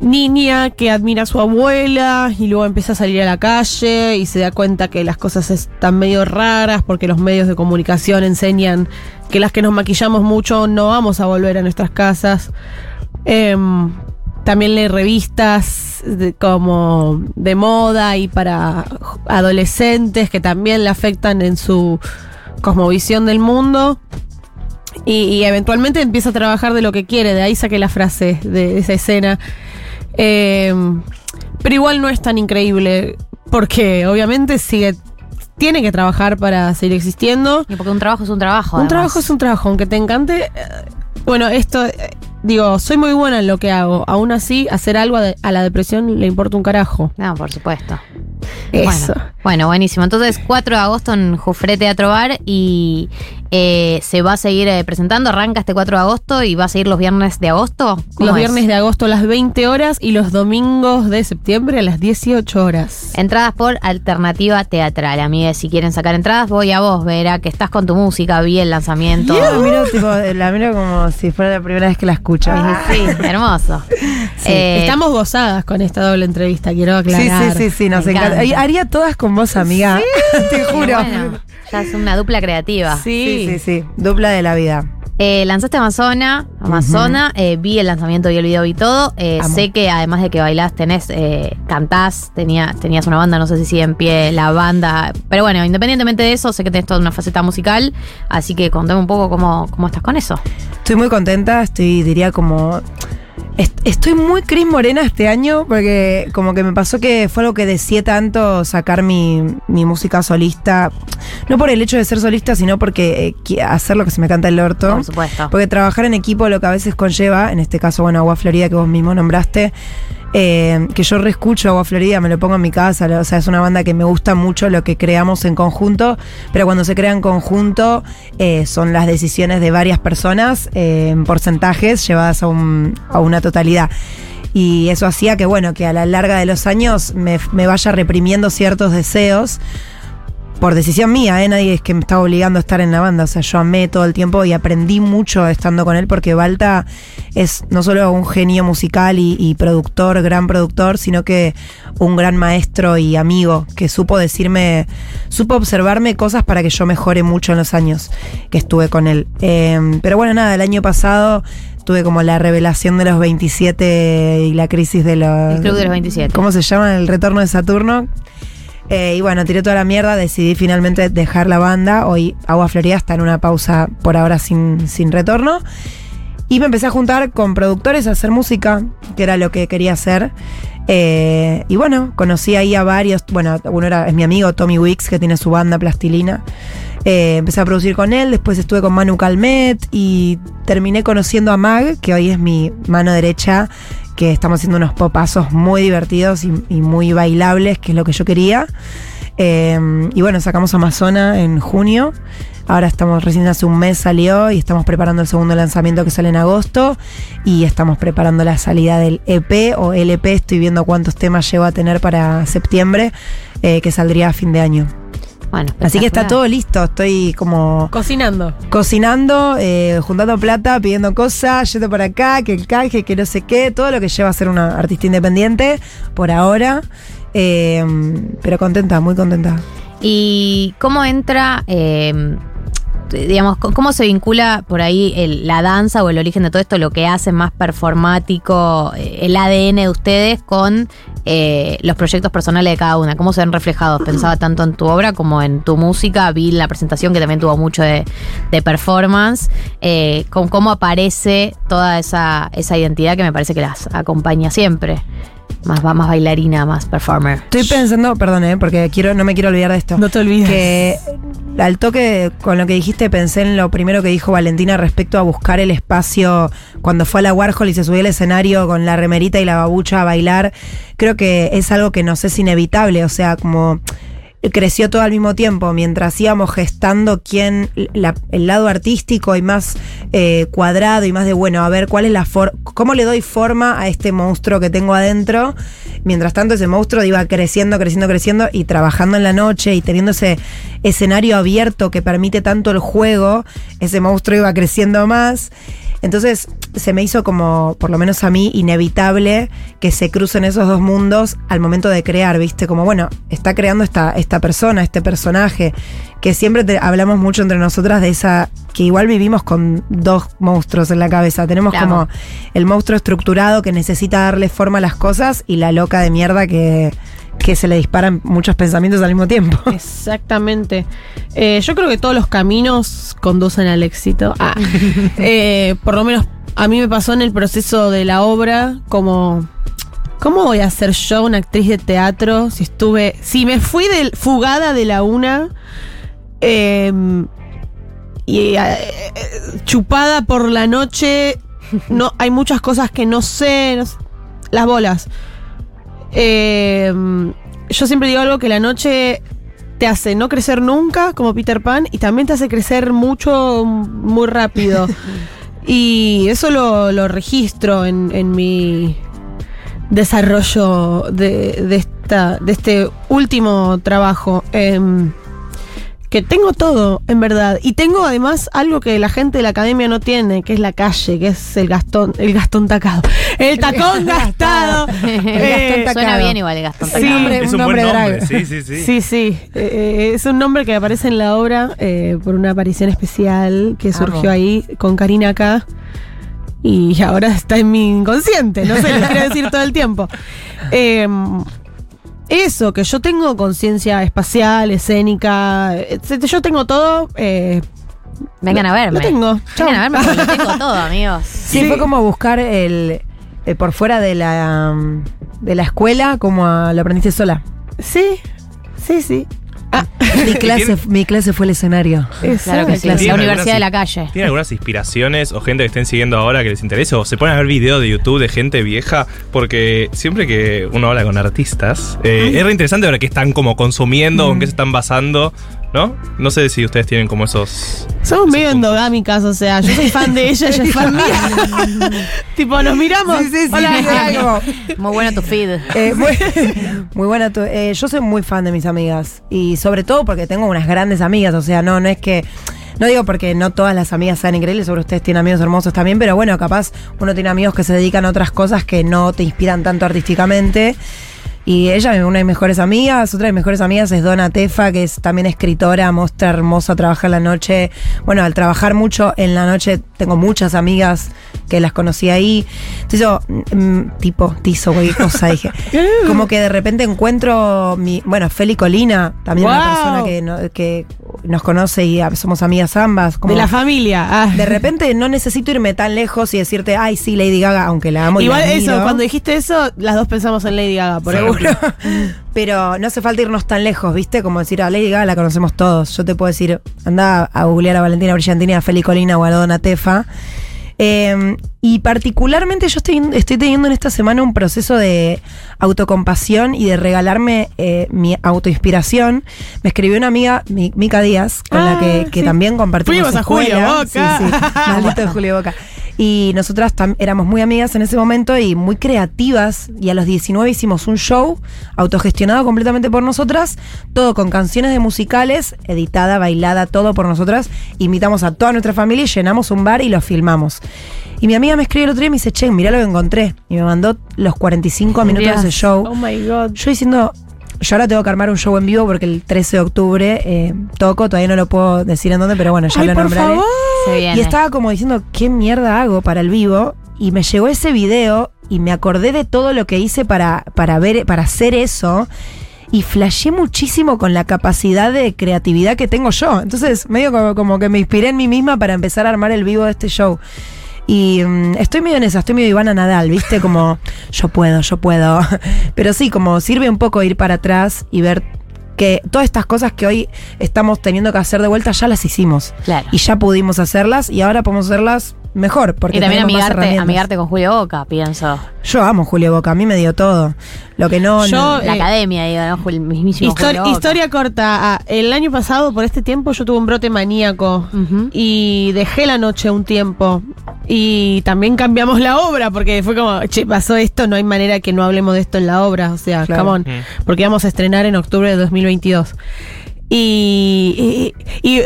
niña que admira a su abuela y luego empieza a salir a la calle y se da cuenta que las cosas están medio raras porque los medios de comunicación enseñan que las que nos maquillamos mucho no vamos a volver a nuestras casas. Em, también lee revistas como de moda y para adolescentes que también le afectan en su cosmovisión del mundo. Y, y eventualmente empieza a trabajar de lo que quiere, de ahí saqué la frase de esa escena. Eh, pero igual no es tan increíble, porque obviamente sigue, tiene que trabajar para seguir existiendo. Y porque un trabajo es un trabajo. Un además. trabajo es un trabajo, aunque te encante. eh, Bueno, esto, eh, digo, soy muy buena en lo que hago. Aún así, hacer algo a, de- a la depresión le importa un carajo. No, por supuesto. Eso. Bueno, bueno, buenísimo. Entonces, 4 de agosto en Jufre Teatro Bar y eh, se va a seguir eh, presentando. Arranca este 4 de agosto y va a seguir los viernes de agosto. ¿Cómo Los es? viernes de agosto a las 20 horas y los domingos de septiembre a las 18 horas. Entradas por alternativa teatral, amigas. Si quieren sacar entradas, voy a vos, Vera, que estás con tu música, vi el lanzamiento. Yo la miro, tipo, la miro como si fuera la primera vez que la escucho. Sí, hermoso. Eh, Estamos gozadas con esta doble entrevista, quiero Sí, aclarar. sí, sí, sí, nos Me encanta. Haría todas con vos, amiga. Te juro. bueno, ya es una dupla creativa. Sí, sí, sí. Dupla de la vida. Eh, lanzaste Amazona, Amazona, eh, vi el lanzamiento y el video y todo. Eh, sé que además de que bailás, tenés, cantás, tenía, tenías una banda, no sé si sigue en pie la banda. Pero bueno, independientemente de eso, sé que tenés toda una faceta musical. Así que contame un poco cómo, cómo estás con eso. Estoy muy contenta, estoy, diría como... est- Estoy muy Cris Morena este año porque como que me pasó que fue algo que deseé tanto sacar mi, mi música solista. No por el hecho de ser solista, sino porque eh, hacer lo que se me canta el orto. Por supuesto. Porque trabajar en equipo lo que a veces conlleva, en este caso, bueno, Agua Florida que vos mismo nombraste, eh, que yo reescucho Agua Florida, me lo pongo en mi casa, o sea, es una banda que me gusta mucho lo que creamos en conjunto, pero cuando se crea en conjunto eh, son las decisiones de varias personas eh, en porcentajes llevadas a, a una totalidad. Y eso hacía que, bueno, que a la larga de los años me, me vaya reprimiendo ciertos deseos por decisión mía, ¿eh? nadie es que me estaba obligando a estar en la banda. O sea, yo amé todo el tiempo y aprendí mucho estando con él porque Balta es no solo un genio musical y, y productor, gran productor, sino que un gran maestro y amigo que supo decirme, supo observarme cosas para que yo mejore mucho en los años que estuve con él. Eh, pero bueno, nada, el año pasado tuve como la revelación de los 27 y la crisis de los... El Club de los 27. ¿Cómo se llama? El retorno de Saturno. Eh, y bueno, tiré toda la mierda, decidí finalmente dejar la banda. Hoy Agua Florida está en una pausa por ahora sin, sin retorno. Y me empecé a juntar con productores a hacer música, que era lo que quería hacer. Eh, y bueno, conocí ahí a varios. Bueno, uno era, es mi amigo Tommy Wicks, que tiene su banda Plastilina. Eh, empecé a producir con él, después estuve con Manu Calmet y terminé conociendo a Mag, que hoy es mi mano derecha, que estamos haciendo unos popazos muy divertidos y, muy bailables, que es lo que yo quería. Eh, y bueno, sacamos Amazona en junio. Ahora estamos, recién hace un mes salió y estamos preparando el segundo lanzamiento que sale en agosto. Y estamos preparando la salida del EP o LP. Estoy viendo cuántos temas llevo a tener para septiembre, eh, que saldría a fin de año. Bueno, Así que está todo listo. Estoy como Cocinando. cocinando, eh, juntando plata, pidiendo cosas, yendo por acá, que el canje, que no sé qué, todo lo que lleva a ser una artista independiente por ahora. Eh, pero contenta, muy contenta. ¿Y cómo entra, eh, digamos, cómo se vincula por ahí el- la danza o el origen de todo esto, lo que hace más performático, eh, el ADN de ustedes con eh, los proyectos personales de cada una? ¿Cómo se ven reflejados? Pensaba tanto en tu obra como en tu música, vi la presentación que también tuvo mucho de, de performance, eh, con cómo aparece toda esa, esa identidad que me parece que las acompaña siempre. Más, va- más bailarina, más performer. Estoy pensando, perdón, eh, porque quiero, no me quiero olvidar de esto. No te olvides. Que al toque con lo que dijiste pensé en lo primero que dijo Valentina respecto a buscar el espacio cuando fue a la Warhol y se subió al escenario con la remerita y la babucha a bailar. Creo que es algo que nos es inevitable, o sea, como creció todo al mismo tiempo, mientras íbamos gestando quién, la- el lado artístico y más eh, cuadrado y más de, bueno, a ver, cuál es la forma, cómo le doy forma a este monstruo que tengo adentro. Mientras tanto, ese monstruo iba creciendo, creciendo, creciendo y trabajando en la noche y teniendo ese escenario abierto que permite tanto el juego, ese monstruo iba creciendo más. Entonces se me hizo como, por lo menos a mí, inevitable que se crucen esos dos mundos al momento de crear, ¿viste? Como, bueno, está creando esta, esta persona, este personaje, que siempre te- hablamos mucho entre nosotras de esa, que igual vivimos con dos monstruos en la cabeza. Tenemos Claro. como el monstruo estructurado que necesita darle forma a las cosas y la loca de mierda que, que se le disparan muchos pensamientos al mismo tiempo. Exactamente. Eh, yo creo que todos los caminos conducen al éxito. Ah. Eh, por lo menos a mí me pasó en el proceso de la obra como... ¿Cómo voy a ser yo una actriz de teatro si estuve... Si me fui del, fugada de la una eh, y eh, chupada por la noche, no, hay muchas cosas que no sé, no sé, las bolas. Eh, yo siempre digo algo que la noche te hace no crecer nunca, como Peter Pan, y también te hace crecer mucho, muy rápido. y eso lo, lo registro en, en mi desarrollo de, de esta, de este último trabajo. Em, que tengo todo, en verdad. Y tengo además algo que la gente de la academia no tiene, que es la calle, que es el gastón, el gastón tacado. El tacón gastado. Eh, Suena bien igual el Gastón. Sí, es un, buen nombre. Sí, sí, sí. Sí, sí. Eh, es un nombre que aparece en la obra eh, por una aparición especial que surgió Amo. ahí con Karina acá. Y ahora está en mi inconsciente. No sé, lo quiero decir todo el tiempo. Eh, eso, que yo tengo conciencia espacial, escénica. etc. Yo tengo todo. eh, Vengan a verme. Lo tengo. Chau. Vengan a verme porque lo tengo todo, amigos. Sí, fue como buscar el eh, por fuera de la um, de la escuela, como a- lo aprendiste sola. Sí, sí, sí. Mi clase, mi clase fue el escenario. Claro que sí. ¿Tienen La Universidad de la Calle. ¿Tienen algunas inspiraciones o gente que estén siguiendo ahora que les interese? ¿O se ponen a ver videos de YouTube de gente vieja? Porque siempre que uno habla con artistas, eh, es re interesante ver qué están como consumiendo en qué se están basando, ¿no? No sé si ustedes tienen como esos... Somos medio endogámicas, o sea, yo soy fan de ella, ella es fan mía. tipo, nos miramos. Sí, sí, sí, Hola. era como- Muy bueno tu feed. Eh, muy, muy buena. tu- eh, yo soy muy fan de mis amigas. Y sobre todo porque tengo unas grandes amigas. O sea, no, no es que. No digo porque no todas las amigas sean increíbles, sobre ustedes tienen amigos hermosos también, pero bueno, capaz uno tiene amigos que se dedican a otras cosas que no te inspiran tanto artísticamente. Y ella es una de mis mejores amigas, otra de mis mejores amigas es Donna Tefa, que es también escritora, mostra hermosa, trabaja en la noche. Bueno, al trabajar mucho en la noche tengo muchas amigas que las conocí ahí. Entonces yo, mm, tipo, tizo, cualquier cosa, dije. Como que de repente encuentro mi, bueno, Feli Colina, también una persona que, no- que nos conoce y somos amigas ambas. Como De la familia. ah. de repente no necesito irme tan lejos y decirte, ay, sí, Lady Gaga, aunque la amo y Igual la eso, admiro". cuando dijiste eso, las dos pensamos en Lady Gaga, por Seguro. Pero no hace falta irnos tan lejos, ¿viste? Como decir, a Lady Gaga la conocemos todos. Yo te puedo decir, anda a googlear a Valentina Brillantini, a Feli Colina o a Donna Tefa. Eh, y particularmente yo estoy, estoy teniendo en esta semana un proceso de autocompasión y de regalarme eh, mi autoinspiración. Me escribió una amiga, Mi- Mica Díaz, con la que, que sí. también compartimos Fuimos a Julio escuela. Boca. Sí, sí. Maldito de Julio Boca. Y nosotras éramos muy amigas en ese momento y muy creativas. Y a los 19 hicimos un show autogestionado completamente por nosotras, todo con canciones de musicales, editada, bailada, todo por nosotras. Invitamos a toda nuestra familia y llenamos un bar y lo filmamos. Y mi amiga me escribe el otro día y me dice, che, mirá lo que encontré. Y me mandó los 45 minutos de ese Dios. show. Oh my god. Yo diciendo, yo ahora tengo que armar un show en vivo porque el 13 de octubre eh, toco, todavía no lo puedo decir en dónde, pero bueno, ya Ay, lo por nombraré. favor. Se viene. Y estaba como diciendo, ¿qué mierda hago para el vivo? Y me llegó ese video y me acordé de todo lo que hice para, para ver, para hacer eso. Y flashé muchísimo con la capacidad de creatividad que tengo yo. Entonces, medio como, como que me inspiré en mí misma para empezar a armar el vivo de este show. Y mm, estoy medio en esa, estoy medio Ivana Nadal, ¿viste? Como yo puedo, yo puedo. Pero sí, como sirve un poco ir para atrás y ver que todas estas cosas que hoy estamos teniendo que hacer de vuelta ya las hicimos. Claro. Y ya pudimos hacerlas y ahora podemos hacerlas mejor. Porque y también amigarte, amigarte con Julio Boca, pienso. Yo amo Julio Boca, a mí me dio todo. Lo que no. Yo, no- La eh, academia, digo, ¿no? Jul- mismísimo Histori- Julio Boca. historia corta. Ah, el año pasado, por este tiempo, yo tuve un brote maníaco y dejé la noche un tiempo. Y también cambiamos la obra porque fue como, che, pasó esto, no hay manera que no hablemos de esto en la obra. O sea, Claro. come on, Mm. porque vamos a estrenar en octubre de 2022. Y, y- y,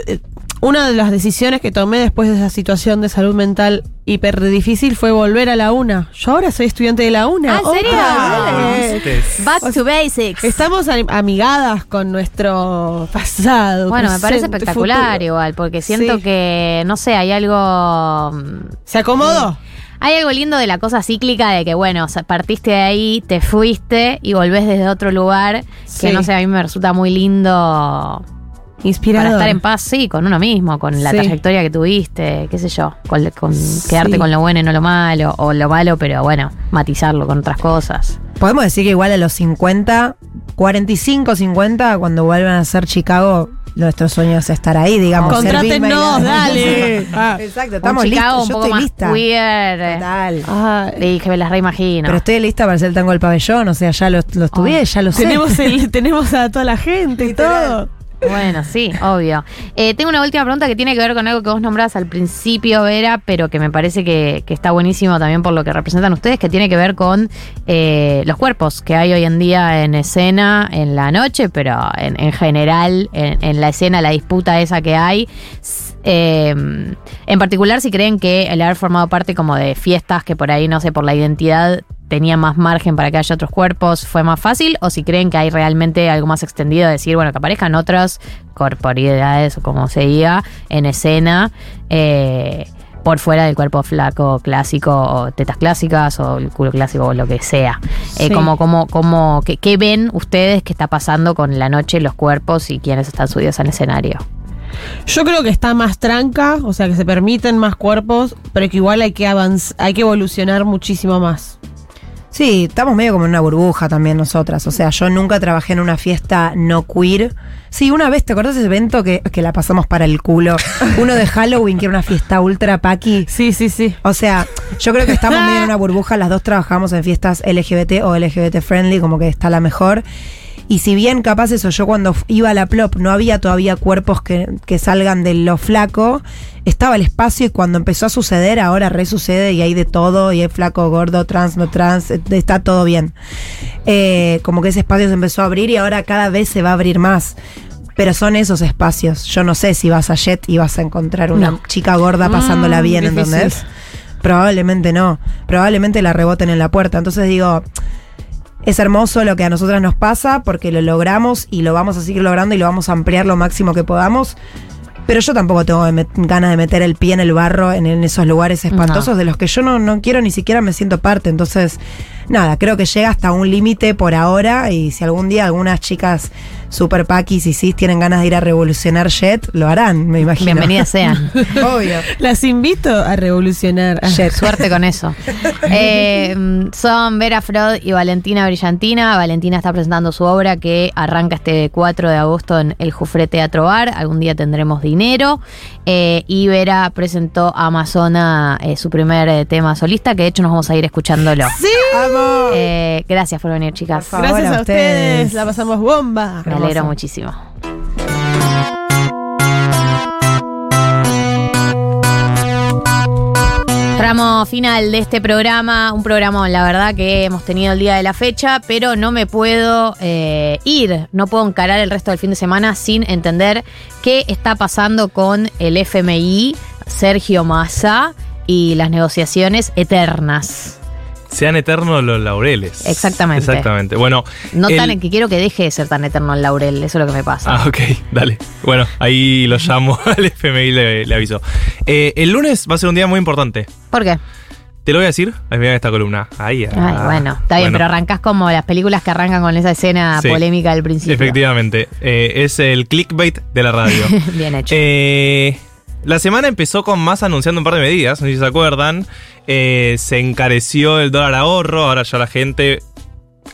una de las decisiones que tomé después de esa situación de salud mental hiper difícil fue volver a la UNA. Yo ahora soy estudiante de la UNA. Ah, ¿en serio? Vez. Back to basics. Estamos am- amigadas con nuestro pasado. Bueno, me parece espectacular futuro. igual, porque siento Sí. que, no sé, hay algo... ¿Se acomodó? Hay algo lindo de la cosa cíclica de que, bueno, partiste de ahí, te fuiste y volvés desde otro lugar, Sí. que no sé, a mí me resulta muy lindo Inspirador. para estar en paz, sí, con uno mismo, con la Sí. trayectoria que tuviste, qué sé yo, con, con quedarte con lo bueno y no lo malo, o lo malo, pero bueno, matizarlo con otras cosas. Podemos decir que igual a los 50, 45, 50, cuando vuelvan a ser Chicago, nuestro sueño es estar ahí, digamos. la- dale. Ah. Exacto, Un estamos Chicago listos. un Yo estoy más lista. queer. eh, Total. Ah, Dije, me las reimagino. Pero estoy lista para hacer el tango del pabellón, o sea, ya lo, lo estudié, ya lo sé. tenemos, el, tenemos a toda la gente y todo. Bueno, sí, obvio. Eh, tengo una última pregunta que tiene que ver con algo que vos nombrás al principio, Vera, pero que me parece que, que está buenísimo también por lo que representan ustedes, que tiene que ver con eh, los cuerpos que hay hoy en día en escena, en la noche, pero en, en general, en, en la escena, la disputa esa que hay. Eh, en particular, si creen que el haber formado parte como de fiestas que por ahí, no sé, por la identidad tenía más margen para que haya otros cuerpos, fue más fácil, o si creen que hay realmente algo más extendido de decir, bueno, que aparezcan otras corporeidades o como se diga en escena. eh, por fuera del cuerpo flaco clásico o tetas clásicas o el culo clásico o lo que sea. Eh, como, como, como, ¿qué, qué ven ustedes que está pasando con la noche, los cuerpos y quienes están subidos al escenario? Yo creo que está más tranca, o sea que se permiten más cuerpos, pero que igual hay que avanzar, hay que evolucionar muchísimo más. Sí, estamos medio como en una burbuja también nosotras. O sea, yo nunca trabajé en una fiesta no queer. Sí, una vez, ¿te acordás de ese evento que, que la pasamos para el culo? Uno de Halloween, que era una fiesta ultra paqui. Sí, sí, sí. O sea, yo creo que estamos medio en una burbuja. Las dos trabajamos en fiestas LGBT o LGBT friendly, como que está la mejor. Y si bien capaz eso, yo cuando iba a la plop no había todavía cuerpos que, que salgan de lo flaco, estaba el espacio y cuando empezó a suceder, ahora resucede y hay de todo, y hay flaco, gordo, trans, no trans, eh, está todo bien. Eh, como que ese espacio se empezó a abrir y ahora cada vez se va a abrir más. Pero son esos espacios. Yo no sé si vas a Jet y vas a encontrar una No. chica gorda pasándola Mm, bien, difícil. ¿entendés? Probablemente no. Probablemente la reboten en la puerta. Entonces digo, es hermoso lo que a nosotras nos pasa porque lo logramos y lo vamos a seguir logrando y lo vamos a ampliar lo máximo que podamos. Pero yo tampoco tengo ganas de meter el pie en el barro en, en esos lugares espantosos de los que yo no, no quiero ni siquiera me siento parte. Entonces, nada, creo que llega hasta un límite por ahora y si algún día algunas chicas super paquis y cis tienen ganas de ir a revolucionar Jet, lo harán, me imagino. Bienvenidas sean. Obvio. Las invito a revolucionar. Jet, suerte con eso. Eh, son Vera Frod y Valentina Brillantina. Valentina está presentando su obra que arranca este 4 de agosto en el Jufre Teatro Bar. Algún día tendremos dinero. Eh, y Vera presentó a Amazona eh, su primer eh, tema solista, que de hecho nos vamos a ir escuchándolo. ¡Sí! Eh, gracias por venir, chicas. Gracias a ustedes. La pasamos bomba. Me alegro muchísimo. Tramo final de este programa, un programa, la verdad, que hemos tenido el día de la fecha, pero no me puedo eh, ir, no puedo encarar el resto del fin de semana sin entender qué está pasando con el FMI, Sergio Massa y las negociaciones eternas. Sean eternos los laureles. Exactamente. Exactamente. Bueno. No el- tan que quiero que deje de ser tan eterno el laurel, eso es lo que me pasa. Ah, ok, dale. Bueno, ahí lo llamo al FMI le, le aviso. Eh, el lunes va a ser un día muy importante. ¿Por qué? Te lo voy a decir. Ahí mira esta columna. Ahí. Ay, ah. bueno, está bien, Bueno, pero arrancás como las películas que arrancan con esa escena Sí. polémica del principio. Efectivamente. Eh, es el clickbait de la radio. bien hecho. Eh, la semana empezó con más anunciando un par de medidas, no sé si se acuerdan. Eh, se encareció el dólar ahorro, ahora ya la gente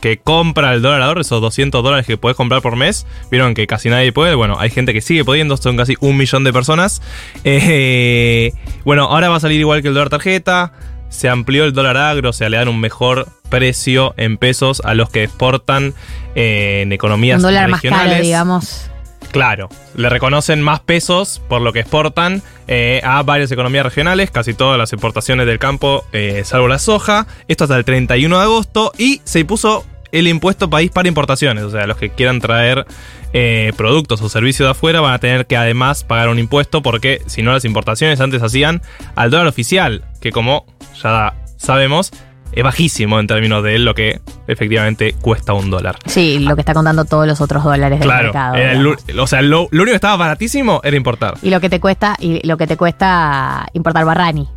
que compra el dólar ahorro, esos 200 dólares que puedes comprar por mes, vieron que casi nadie puede, bueno, hay gente que sigue pudiendo, son casi un millón de personas. Eh, bueno, ahora va a salir igual que el dólar tarjeta, se amplió el dólar agro, o sea, le dan un mejor precio en pesos a los que exportan eh, en economías Un dólar más regionales. caro, digamos. Claro, le reconocen más pesos por lo que exportan eh, a varias economías regionales, casi todas las exportaciones del campo, eh, salvo la soja. Esto hasta el 31 de agosto y se impuso el impuesto país para importaciones. O sea, los que quieran traer eh, productos o servicios de afuera van a tener que además pagar un impuesto porque si no las importaciones antes hacían al dólar oficial, que como ya sabemos es bajísimo en términos de lo que efectivamente cuesta un dólar. Sí, lo que está contando todos los otros dólares del mercado. el o sea, lo, lo único que estaba baratísimo era importar. Y lo que te cuesta, y lo que te cuesta importar Barrani.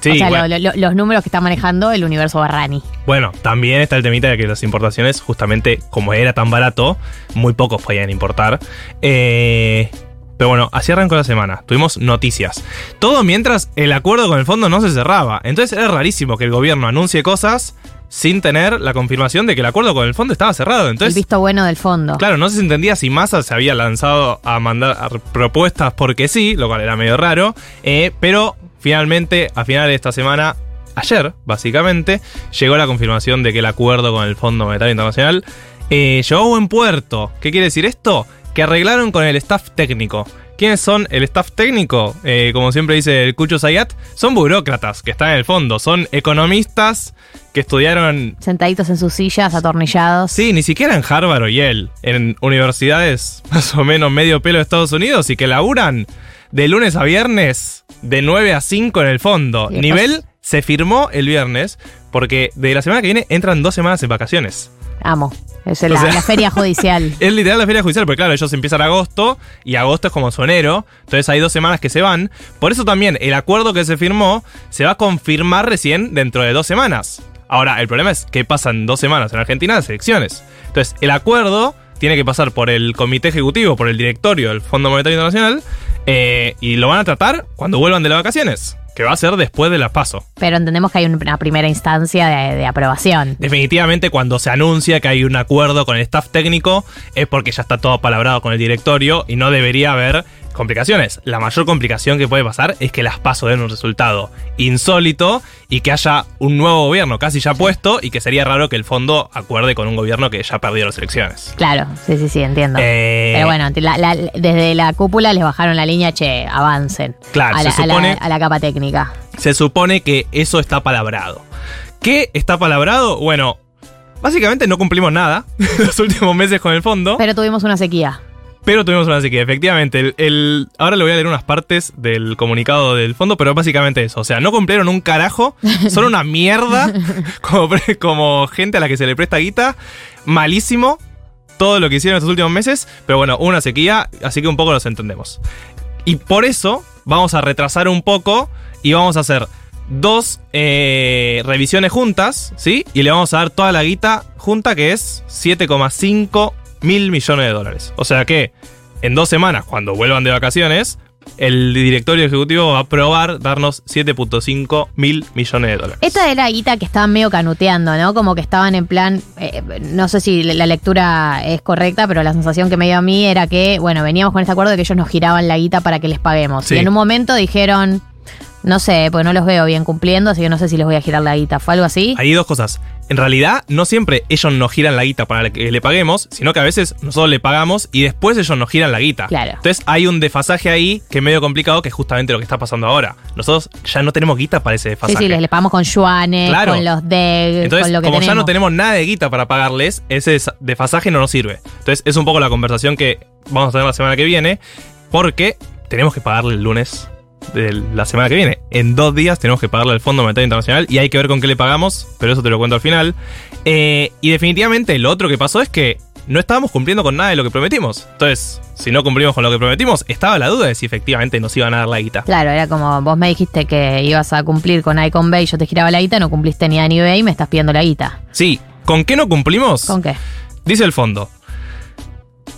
Sí, o sea, bueno. lo- lo- los números que está manejando el universo Barrani. Bueno, también está el temita de que las importaciones, justamente como era tan barato, muy pocos podían importar. Eh, pero bueno, así arrancó la semana. Tuvimos noticias. Todo mientras el acuerdo con el fondo no se cerraba. Entonces era rarísimo que el gobierno anuncie cosas sin tener la confirmación de que el acuerdo con el fondo estaba cerrado. el Entonces, visto bueno del fondo. Claro, no se entendía si Massa se había lanzado a mandar a- propuestas porque sí, lo cual era medio raro, eh, pero finalmente, a final de esta semana, ayer, básicamente, llegó la confirmación de que el acuerdo con el Fondo Monetario Internacional eh, llegó a buen puerto. ¿Qué quiere decir esto? Que arreglaron con el staff técnico. ¿Quiénes son el staff técnico? Eh, como siempre dice el Cucho Sayat, son burócratas que están en el fondo, son economistas que estudiaron Sentaditos en sus sillas, atornillados. Sí, ni siquiera en Harvard o Yale, en universidades más o menos medio pelo de Estados Unidos y que laburan de lunes a viernes de 9 a 5 en el fondo. Nivel se firmó el viernes porque de la semana que viene entran dos semanas en vacaciones. Amo. Es la, sea- la feria judicial. Es literal la feria judicial, porque claro, ellos empiezan agosto y agosto es como su enero, entonces hay dos semanas que se van. Por eso también el acuerdo que se firmó se va a confirmar recién dentro de dos semanas. Ahora, el problema es que pasan dos semanas en Argentina las elecciones. Entonces, el acuerdo tiene que pasar por el comité ejecutivo, por el directorio del Fondo Monetario Internacional, eh, y lo van a tratar cuando vuelvan de las vacaciones, que va a ser después de las PASO. Pero entendemos que hay una primera instancia de, de aprobación. Definitivamente cuando se anuncia que hay un acuerdo con el staff técnico es porque ya está todo palabrado con el directorio y no debería haber complicaciones. La mayor complicación que puede pasar es que las paso den un resultado insólito y que haya un nuevo gobierno casi ya puesto y que sería raro que el fondo acuerde con un gobierno que ya perdió las elecciones. Claro, sí, sí, sí, entiendo. Eh, Pero bueno, la- la- desde la cúpula les bajaron la línea, che, avancen. Claro, a la, se a la- supone- a la capa técnica. Se supone que eso está palabrado. ¿Qué está palabrado? Bueno, básicamente no cumplimos nada los últimos meses con el fondo. Pero tuvimos una sequía. Pero tuvimos una sequía, efectivamente. El, el- ahora le voy a leer unas partes del comunicado del fondo, pero básicamente eso. O sea, no cumplieron un carajo, son una mierda, como, como gente a la que se le presta guita. Malísimo todo lo que hicieron estos últimos meses, pero bueno, una sequía, así que un poco los entendemos. Y por eso vamos a retrasar un poco y vamos a hacer dos eh, revisiones juntas, ¿sí? Y le vamos a dar toda la guita junta, que es 7,5 mil millones de dólares. O sea que en dos semanas, cuando vuelvan de vacaciones, el directorio ejecutivo va a aprobar darnos 7.5 mil millones de dólares. Esta era la guita que estaban medio canuteando, ¿no? Como que estaban en plan, eh, no sé si la lectura es correcta, pero la sensación que me dio a mí era que, bueno, veníamos con este acuerdo de que ellos nos giraban la guita para que les paguemos. Sí. Y en un momento dijeron, no sé, pues no los veo bien cumpliendo, así que no sé si les voy a girar la guita. ¿Fue algo así? Hay dos cosas. En realidad, no siempre ellos nos giran la guita para que le paguemos, sino que a veces nosotros le pagamos y después ellos nos giran la guita. Claro. Entonces hay un desfasaje ahí que es medio complicado, que es justamente lo que está pasando ahora. Nosotros ya no tenemos guita para ese Sí, desfasaje. sí, les, les pagamos con yuanes, Claro. con los Entonces, con lo que como ya no tenemos nada de guita para pagarles, ese des- desfasaje no nos sirve. Entonces, es un poco la conversación que vamos a tener la semana que viene, porque tenemos que pagarle el lunes de la semana que viene. En dos días tenemos que pagarle al Fondo Monetario Internacional y hay que ver con qué le pagamos, pero eso te lo cuento al final. Eh, y definitivamente lo otro que pasó es que no estábamos cumpliendo con nada de lo que prometimos. Entonces, si no cumplimos con lo que prometimos, estaba la duda de si efectivamente nos iban a dar la guita. Claro, era como vos me dijiste que ibas a cumplir con Icon Bay, yo te giraba la guita, no cumpliste ni a ni B y me estás pidiendo la guita. Sí, ¿con qué no cumplimos? ¿Con qué? Dice el fondo.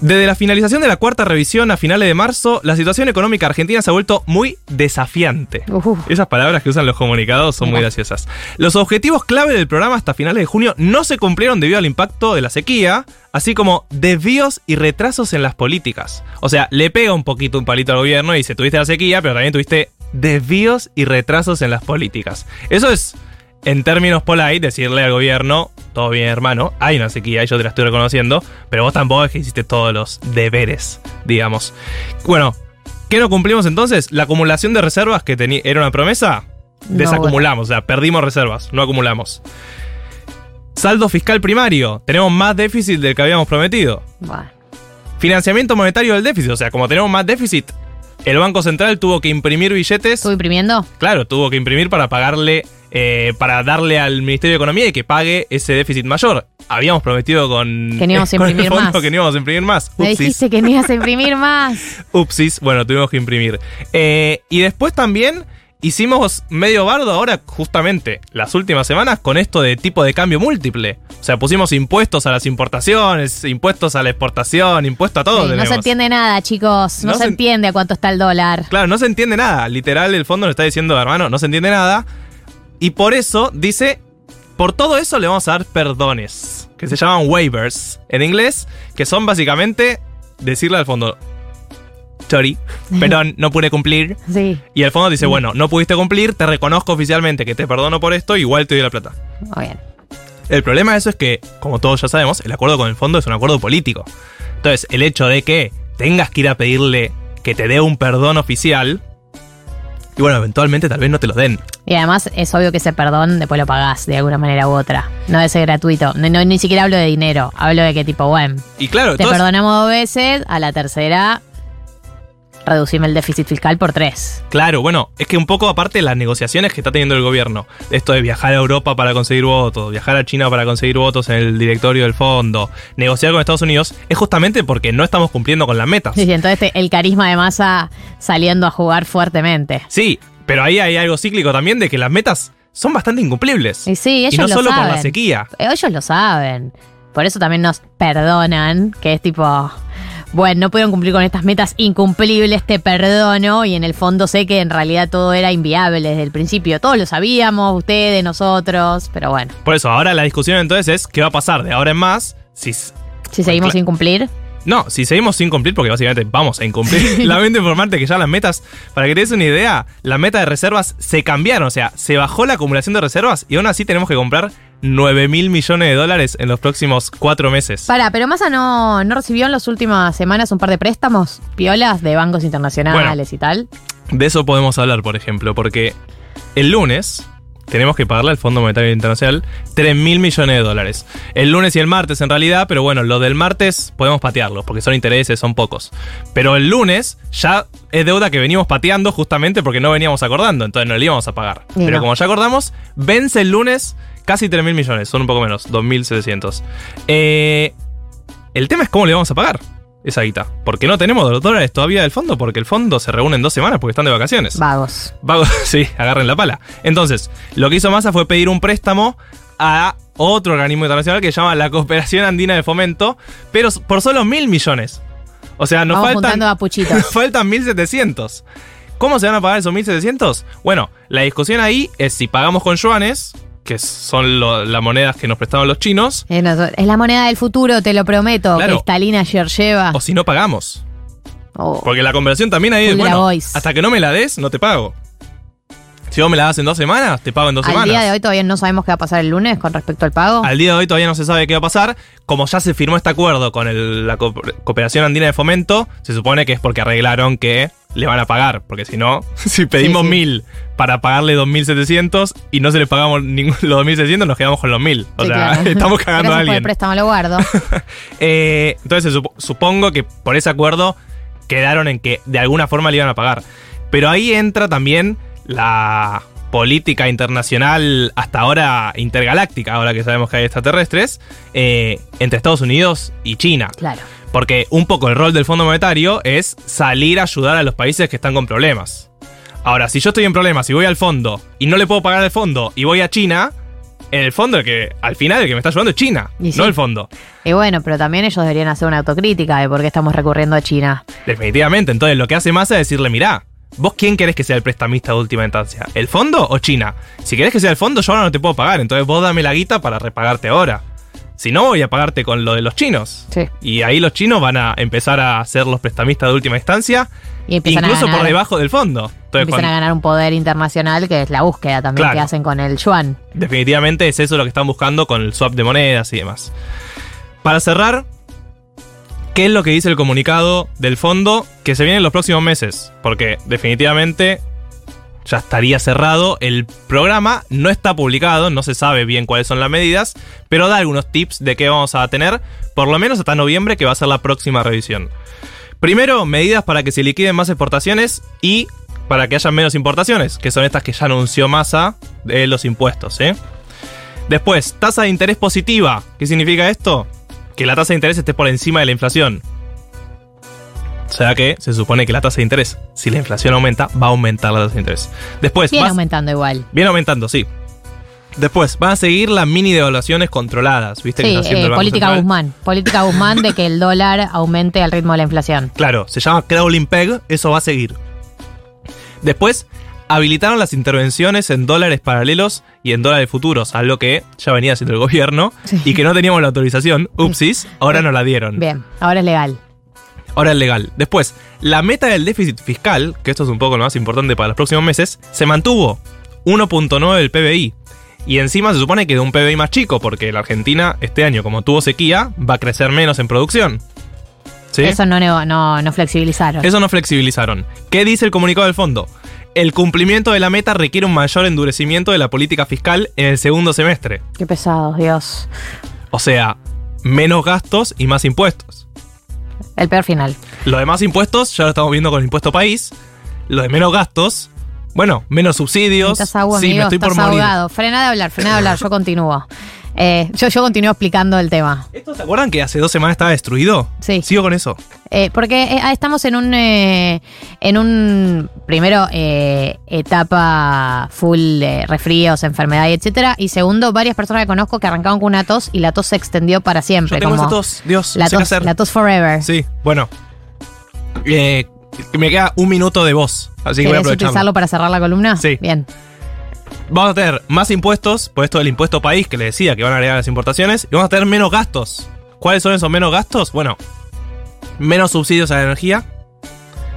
Desde la finalización de la cuarta revisión a finales de marzo, la situación económica argentina se ha vuelto muy desafiante. Esas palabras que usan los comunicados son muy graciosas. Los objetivos clave del programa hasta finales de junio no se cumplieron debido al impacto de la sequía, así como desvíos y retrasos en las políticas. O sea, le pega un poquito un palito al gobierno y dice, tuviste la sequía, pero también tuviste desvíos y retrasos en las políticas. Eso es en términos polite, decirle al gobierno, todo bien hermano, hay una sequía yo te la estoy reconociendo, pero vos tampoco es que hiciste todos los deberes, digamos. Bueno, ¿qué no cumplimos entonces? La acumulación de reservas que tenía era una promesa, No, desacumulamos, o sea, perdimos reservas, no acumulamos. Saldo fiscal primario, tenemos más déficit del que habíamos prometido. Bueno. Financiamiento monetario del déficit, o sea, como tenemos más déficit, el Banco Central tuvo que imprimir billetes. ¿Estuvo imprimiendo? Claro, tuvo que imprimir para pagarle, eh, para darle al Ministerio de Economía y que pague ese déficit mayor. Habíamos prometido con, Que no íbamos a con el imprimir fondo más. que no íbamos a imprimir más. Me Upsis. dijiste que no ibas a imprimir más. Upsis, bueno, tuvimos que imprimir. Eh, y después también hicimos medio bardo ahora, justamente, las últimas semanas, con esto de tipo de cambio múltiple. O sea, pusimos impuestos a las importaciones, impuestos a la exportación, impuesto a todo. Sí, no se entiende nada, chicos. No, No se, se- entiende a cuánto está el dólar. Claro, no se entiende nada. Literal, el fondo nos está diciendo, hermano, no se entiende nada. Y por eso dice, por todo eso le vamos a dar perdones, que se llaman waivers en inglés, que son básicamente decirle al fondo, sorry, perdón, no pude cumplir. Sí. Y el fondo dice, bueno, no pudiste cumplir, te reconozco oficialmente que te perdono por esto, igual te doy la plata. Muy bien. El problema de eso es que, como todos ya sabemos, el acuerdo con el fondo es un acuerdo político. Entonces, el hecho de que tengas que ir a pedirle que te dé un perdón oficial, y bueno, eventualmente tal vez no te lo den. Y además es obvio que ese perdón después lo pagás de alguna manera u otra. No debe ser gratuito. No, no, ni siquiera hablo de dinero. Hablo de que tipo, bueno, Y claro, te perdonamos dos veces, a la tercera reducimos el déficit fiscal por tres. Claro, bueno, es que un poco aparte de las negociaciones que está teniendo el gobierno, esto de viajar a Europa para conseguir votos, viajar a China para conseguir votos en el directorio del fondo, negociar con Estados Unidos, es justamente porque no estamos cumpliendo con las metas. Sí, sí, entonces el carisma de masa saliendo a jugar fuertemente. Sí, pero ahí hay algo cíclico también de que las metas son bastante incumplibles. Y sí, ellos y no lo solo por saben. la sequía. Ellos lo saben. Por eso también nos perdonan, que es tipo, bueno, no pudieron cumplir con estas metas incumplibles, te perdono. Y en el fondo sé que en realidad todo era inviable desde el principio. Todos lo sabíamos, ustedes, nosotros, pero bueno, Por eso, ahora la discusión entonces es qué va a pasar de ahora en más si... si seguimos sin cumplir. No, si seguimos sin cumplir, porque básicamente vamos a incumplir. Lamento informarte que ya las metas, para que te des una idea, la meta de reservas se cambiaron. O sea, se bajó la acumulación de reservas y aún así tenemos que comprar 9 mil millones de dólares en los próximos cuatro meses. Para, pero Massa no, no recibió en las últimas semanas un par de préstamos piolas de bancos internacionales y tal. De eso podemos hablar, por ejemplo, porque el lunes tenemos que pagarle al Fondo Monetario Internacional 3 mil millones de dólares. El lunes y el martes en realidad, pero bueno, lo del martes podemos patearlo, porque son intereses, son pocos. Pero el lunes ya es deuda que venimos pateando justamente porque no veníamos acordando, entonces no le íbamos a pagar. Pero no. como ya acordamos, vence el lunes casi 3 mil millones, son un poco menos, 2.700. Eh, el tema es cómo le vamos a pagar esa guita. Porque no tenemos los dólares todavía del fondo, porque el fondo se reúne en dos semanas porque están de vacaciones. Vagos. Vagos, sí, agarren la pala. Entonces, lo que hizo Massa fue pedir un préstamo a otro organismo internacional que se llama la Cooperación Andina de Fomento, pero por solo mil millones. O sea, nos Vamos faltan, a nos faltan 1700. ¿Cómo se van a pagar esos 1700? Bueno, la discusión ahí es si pagamos con yuanes, que son lo- las monedas que nos prestaron los chinos, Es nos- es la moneda del futuro, te lo prometo. Claro. Cristalina Georgieva. o si no pagamos. Oh. Porque la conversión también ahí es, bueno, hasta que no me la des, no te pago. Si vos me la das en dos semanas, te pago en dos Al semanas. día de hoy todavía no sabemos qué va a pasar el lunes con respecto al pago. Al día de hoy todavía no se sabe qué va a pasar. Como ya se firmó este acuerdo con el- la Co- Cooperación Andina de Fomento, se supone que es porque arreglaron que le van a pagar. Porque si no, si pedimos Sí, sí. mil para pagarle 2.700 y no se le pagamos ningún- los 2.700, nos quedamos con los mil. O Sí, sea, claro. estamos cagando Gracias a por el alguien. préstamo, lo guardo. Eh, entonces sup- supongo que por ese acuerdo quedaron en que de alguna forma le iban a pagar. Pero ahí entra también la política internacional hasta ahora intergaláctica, ahora que sabemos que hay extraterrestres, eh, entre Estados Unidos y China. Claro. Porque un poco el rol del Fondo Monetario es salir a ayudar a los países que están con problemas. Ahora, si yo estoy en problemas y voy al fondo y no le puedo pagar al fondo y voy a China, en el fondo, el que al final el que me está ayudando es China, sí. no el fondo. Y bueno, pero también ellos deberían hacer una autocrítica de por qué estamos recurriendo a China. Definitivamente. Entonces, lo que hace Massa es decirle, mirá, ¿vos quién querés que sea el prestamista de última instancia? ¿El fondo o China? Si querés que sea el fondo, yo ahora no te puedo pagar. Entonces, vos dame la guita para repagarte ahora. Si no, voy a pagarte con lo de los chinos. Sí. Y ahí los chinos van a empezar a ser los prestamistas de última instancia, Y incluso por debajo del fondo. Entonces, Empiezan a ganar un poder internacional que es la búsqueda también Claro. que hacen con el yuan. definitivamente es eso lo que están buscando con el swap de monedas y demás. Para cerrar, ¿qué es lo que dice el comunicado del fondo que se viene en los próximos meses? Porque definitivamente ya estaría cerrado. El programa no está publicado, no se sabe bien cuáles son las medidas, pero da algunos tips de qué vamos a tener, por lo menos hasta noviembre, que va a ser la próxima revisión. Primero, medidas para que se liquiden más exportaciones y para que haya menos importaciones, que son estas que ya anunció Massa de los impuestos. ¿eh? Después, tasa de interés positiva. ¿Qué significa esto? Que la tasa de interés esté por encima de la inflación. O sea que se supone que la tasa de interés, si la inflación aumenta, va a aumentar la tasa de interés. Después, Viene vas- aumentando igual. viene aumentando, sí. Después, van a seguir las mini devaluaciones controladas, ¿viste? Sí, está haciendo eh, el Banco política Central? Guzmán. Política Guzmán de que el dólar aumente al ritmo de la inflación. Claro, se llama Crawling Peg, eso va a seguir. Después, habilitaron las intervenciones en dólares paralelos y en dólares futuros, algo que ya venía haciendo el gobierno y que no teníamos la autorización. Upsis, ahora nos la dieron. Bien, ahora es legal. Ahora es legal. Después, la meta del déficit fiscal, que esto es un poco lo más importante para los próximos meses, se mantuvo 1.9 del PBI. Y encima se supone que de un PBI más chico, porque la Argentina este año, como tuvo sequía, va a crecer menos en producción. ¿Sí? Eso no, no, no flexibilizaron. Eso no flexibilizaron. ¿Qué dice el comunicado del fondo? El cumplimiento de la meta requiere un mayor endurecimiento de la política fiscal en el segundo semestre. Qué pesados, Dios. O sea, menos gastos y más impuestos. El peor final. Lo de más impuestos ya lo estamos viendo con el impuesto país. Lo de menos gastos, bueno, menos subsidios. Estás agua, sí, amigo, me estoy estás por morir. ahogado. Frena de hablar, frena de hablar, yo continúo. Eh, yo, yo continúo explicando el tema. ¿Se acuerdan que hace dos semanas estaba destruido? Sí. Sigo con eso. Eh, porque eh, ah, estamos en un eh, en un primero eh, etapa full de resfríos, enfermedad y etcétera. Y segundo, varias personas que conozco que arrancaron con una tos y la tos se extendió para siempre. Yo tengo como esa tos, Dios, la sé tos, hacer. la tos forever. Sí, bueno. Eh, me queda un minuto de voz, así que voy a ¿Querés aprovecharlo. utilizarlo para cerrar la columna? Sí. Bien. Vamos a tener más impuestos, por esto del impuesto país que le decía que van a agregar las importaciones, y vamos a tener menos gastos. ¿Cuáles son esos menos gastos? Bueno, menos subsidios a la energía,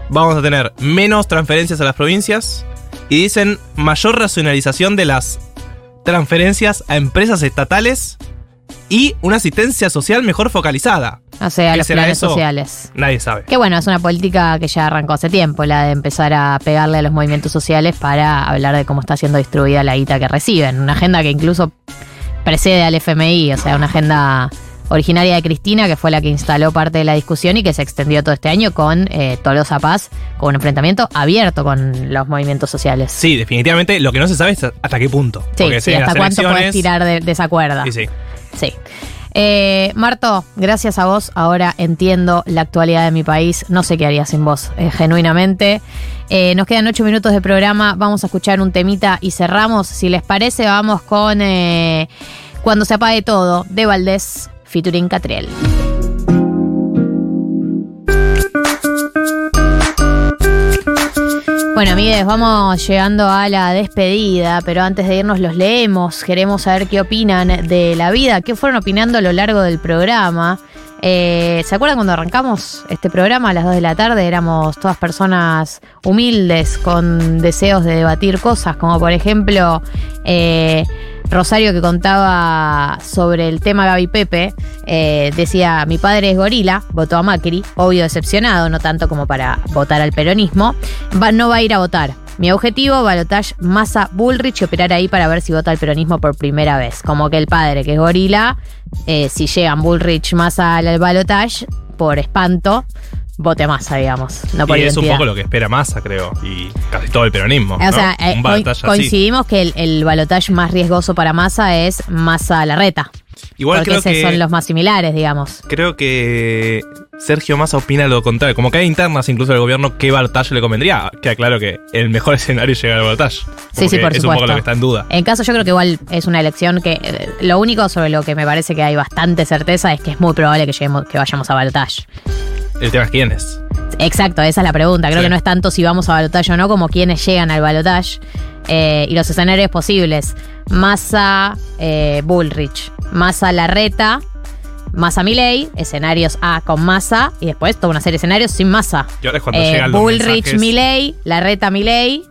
vamos a tener menos transferencias a las provincias, y dicen mayor racionalización de las transferencias a empresas estatales y una asistencia social mejor focalizada. O sea, ¿Qué los planes eso? sociales. Nadie sabe. Que bueno, es una política que ya arrancó hace tiempo, la de empezar a pegarle a los movimientos sociales para hablar de cómo está siendo distribuida la guita que reciben. Una agenda que incluso precede al FMI, o sea, una agenda originaria de Cristina, que fue la que instaló parte de la discusión y que se extendió todo este año con eh, Tolosa Paz, con un enfrentamiento abierto con los movimientos sociales. Sí, definitivamente lo que no se sabe es hasta qué punto. Sí, hasta cuánto puedes tirar de, de esa cuerda. Sí, sí. Sí. Eh, Marto, gracias a vos. Ahora entiendo la actualidad de mi país. No sé qué haría sin vos, eh, genuinamente. Eh, nos quedan ocho minutos de programa. Vamos a escuchar un temita y cerramos. Si les parece, vamos con Cuando se apague todo, de Valdés, featuring Catriel. Bueno, amigues, vamos llegando a la despedida, pero antes de irnos los leemos. Queremos saber qué opinan de la vida, qué fueron opinando a lo largo del programa. Eh, ¿Se acuerdan cuando arrancamos este programa a las 2 de la tarde? Éramos todas personas humildes, con deseos de debatir cosas, como por ejemplo eh, Rosario que contaba sobre el tema Gaby Pepe. eh, decía, mi padre es gorila, votó a Macri, obvio decepcionado, no tanto como para votar al peronismo. Va- no va a ir a votar. Mi objetivo, balotage Massa Bullrich y operar ahí para ver si vota al peronismo por primera vez. Como que el padre, que es gorila, eh, si llegan Bullrich Massa al balotage, por espanto, vote a Massa, digamos. No por y es un poco lo que espera Massa, creo, y casi todo el peronismo. O ¿no? sea, eh, así. coincidimos que el, el balotaje más riesgoso para Massa es Massa Larreta. Igual porque creo esos que- son los más similares, digamos. Creo que Sergio Massa opina lo contrario. Como que hay internas incluso del gobierno qué balotaje le convendría. Queda claro que el mejor escenario es llegar al balotaje. Sí, sí, por Es un poco supuesto. lo que está en duda. En caso, yo creo que igual es una elección que eh, lo único sobre lo que me parece que hay bastante certeza es que es muy probable que lleguemos, que vayamos a balotaje. El tema es quién es. Exacto, esa es la pregunta. Creo Sí. que no es tanto si vamos a balotaje o no, como quiénes llegan al balotaje eh, y los escenarios posibles. Massa, eh, Bullrich, Massa Larreta, Massa Milei, escenarios A con Massa y después toda una serie de escenarios sin Massa. Y ahora es cuando Eh, llegan los Bullrich mensajes. Milei, Larreta Milei.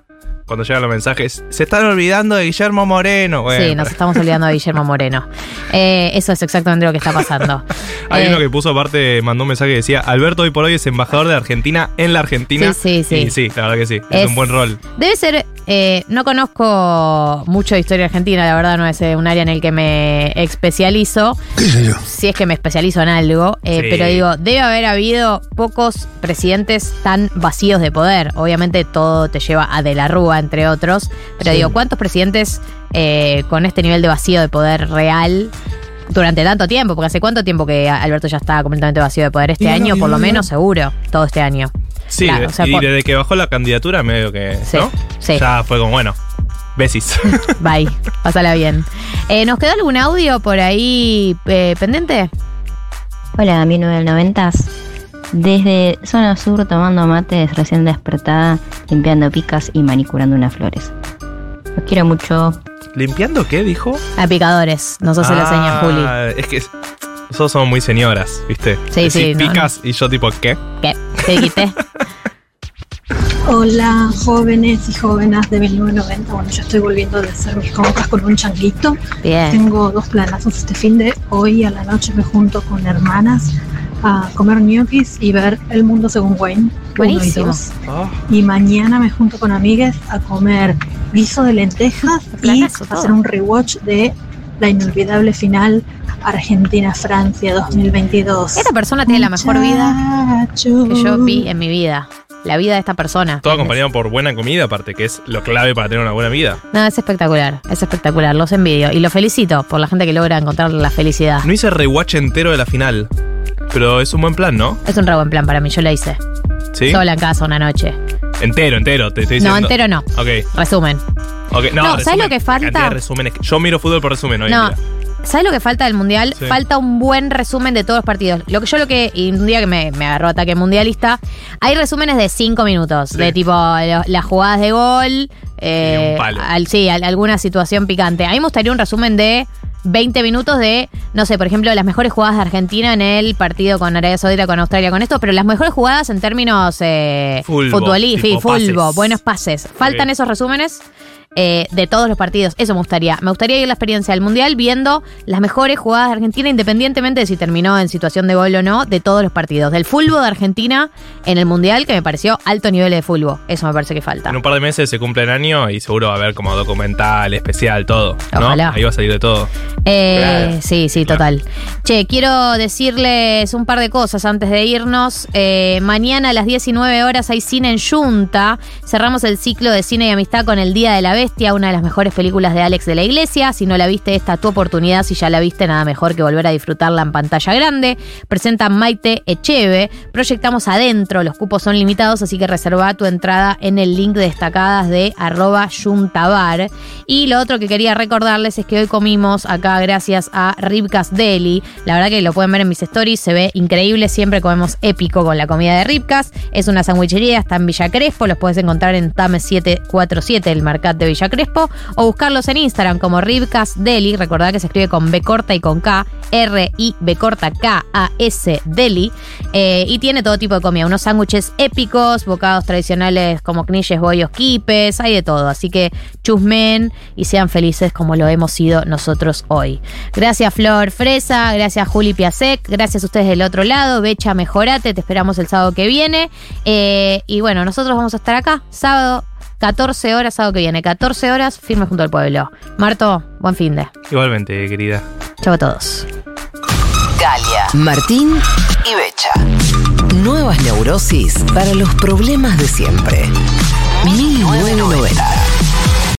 Cuando llegan los mensajes. Se están olvidando de Guillermo Moreno. Bueno, sí, nos estamos olvidando de Guillermo Moreno. Eh, eso es exactamente lo que está pasando. Hay Eh, uno que puso aparte, mandó un mensaje que decía: Alberto hoy por hoy es embajador de Argentina en la Argentina. Sí, sí, sí. Y sí, la verdad que sí. Es, Es- un buen rol. Debe ser, eh, no conozco mucho de historia argentina, la verdad no es eh, un área en el que me especializo. Si es que me especializo en algo, eh, Sí. pero digo, debe haber habido pocos presidentes tan vacíos de poder. Obviamente todo te lleva a De la Rúa, entre otros, pero Sí. digo, ¿cuántos presidentes eh, con este nivel de vacío de poder real? Durante tanto tiempo, porque hace cuánto tiempo que Alberto ya está completamente vacío de poder. Este Y año, por no, lo no. menos, seguro. Todo este año. Sí, Claro, de- o sea, y desde que bajó la candidatura, medio que. Sí, ¿no? sí. Ya fue como, bueno, besis. Bye. Pásala bien. Eh, ¿Nos quedó algún audio por ahí eh, pendiente? Hola, mi del noventas. Desde zona sur tomando mates, recién despertada, limpiando picas y manicurando unas flores. Los quiero mucho. ¿Limpiando qué, dijo? A picadores. No sos la seña, Juli. Ah, Es que nosotros somos muy señoras, ¿viste? Sí, Decís sí, no, picas y yo tipo, ¿qué? ¿Qué? ¿Qué dijiste? Hola, jóvenes y jóvenes de 1990. Bueno, yo estoy volviendo de hacer mis compras con un changuito. Bien. Tengo dos planazos este fin de hoy a la noche me junto con hermanas a comer ñoquis y ver El Mundo Según Wayne. uno y Buenísimo. dos. Y mañana me junto con amigas a comer guiso de lentejas y todo. hacer un rewatch de la inolvidable final Argentina-Francia 2022. Esta persona tiene la mejor vida que yo vi en mi vida. La vida de esta persona. Todo acompañado por buena comida, aparte, que es lo clave para tener una buena vida. No, es espectacular. Es espectacular. Los envidio. Y los felicito por la gente que logra encontrar la felicidad. No hice rewatch entero de la final, pero es un buen plan, ¿no? Es un re buen plan para mí. Yo la hice. ¿Sí? Sola en casa una noche. Entero, entero, te estoy No, diciendo. entero no. Ok. Resumen. ok. No, No, ¿sabes resumen, lo que la falta? cantidad de resúmenes que- Yo miro fútbol por resumen hoy No. ¿Sabes lo que falta del mundial? Sí. Falta un buen resumen de todos los partidos. Lo que yo lo que, y un día que me, me agarró ataque mundialista, hay resúmenes de cinco minutos, Sí. de tipo lo- las jugadas de gol, eh, al- sí, al- alguna situación picante. A mí me gustaría un resumen de 20 minutos de, no sé, por ejemplo, las mejores jugadas de Argentina en el partido con Arabia Saudita, con Australia, con esto, pero las mejores jugadas en términos eh, Fulbo, futbolí- tipo sí, fulbo, buenos pases. Faltan esos resúmenes eh, de todos los partidos. Eso me gustaría. Me gustaría ir a la experiencia del Mundial viendo las mejores jugadas de Argentina, independientemente de si terminó en situación de gol o no, de todos los partidos. Del fútbol de Argentina en el Mundial, que me pareció alto nivel de fútbol. Eso me parece que falta. En un par de meses se cumple el año y seguro va a haber como documental, especial, todo. ¿no? Ojalá. Ahí va a salir de todo. Eh, Claro. Sí, sí, total. Che, quiero decirles un par de cosas antes de irnos. Eh, mañana a las 19 horas hay cine en Junta. Cerramos el ciclo de cine y amistad con El Día de la Bestia, una de las mejores películas de Alex de la Iglesia. Si no la viste, esta es tu oportunidad. Si ya la viste, nada mejor que volver a disfrutarla en pantalla grande. Presenta Maite Echeve. Proyectamos adentro, los cupos son limitados, así que reserva tu entrada en el link de destacadas de arroba Juntabar. Y lo otro que quería recordarles es que hoy comimos acá gracias a Ribcas Deli. La verdad que lo pueden ver en mis stories, se ve increíble, siempre comemos épico con la comida de Ribcas. Es una sandwichería, está en Villa Crespo, los puedes encontrar en Tame 747, el Mercat de Villa Crespo, o buscarlos en Instagram como Ribcas Deli. Recordad que se escribe con B corta y con K, R I B corta K A S Deli. Eh, y tiene todo tipo de comida, unos sándwiches épicos, bocados tradicionales como knishes, bollos, quipes, hay de todo. Así que chusmen y sean felices como lo hemos sido nosotros hoy. Gracias Flor Fresa, gracias Juli Piasek, gracias a ustedes del otro lado, Becha Mejorate, te esperamos el sábado que viene. Eh, y bueno, nosotros vamos a estar acá, sábado 14 horas, sábado que viene, 14 horas, firme junto al pueblo. Marto, buen fin de. Igualmente, querida. Chau a todos. Galia, Martín y Becha. Nuevas neurosis para los problemas de siempre. 1990.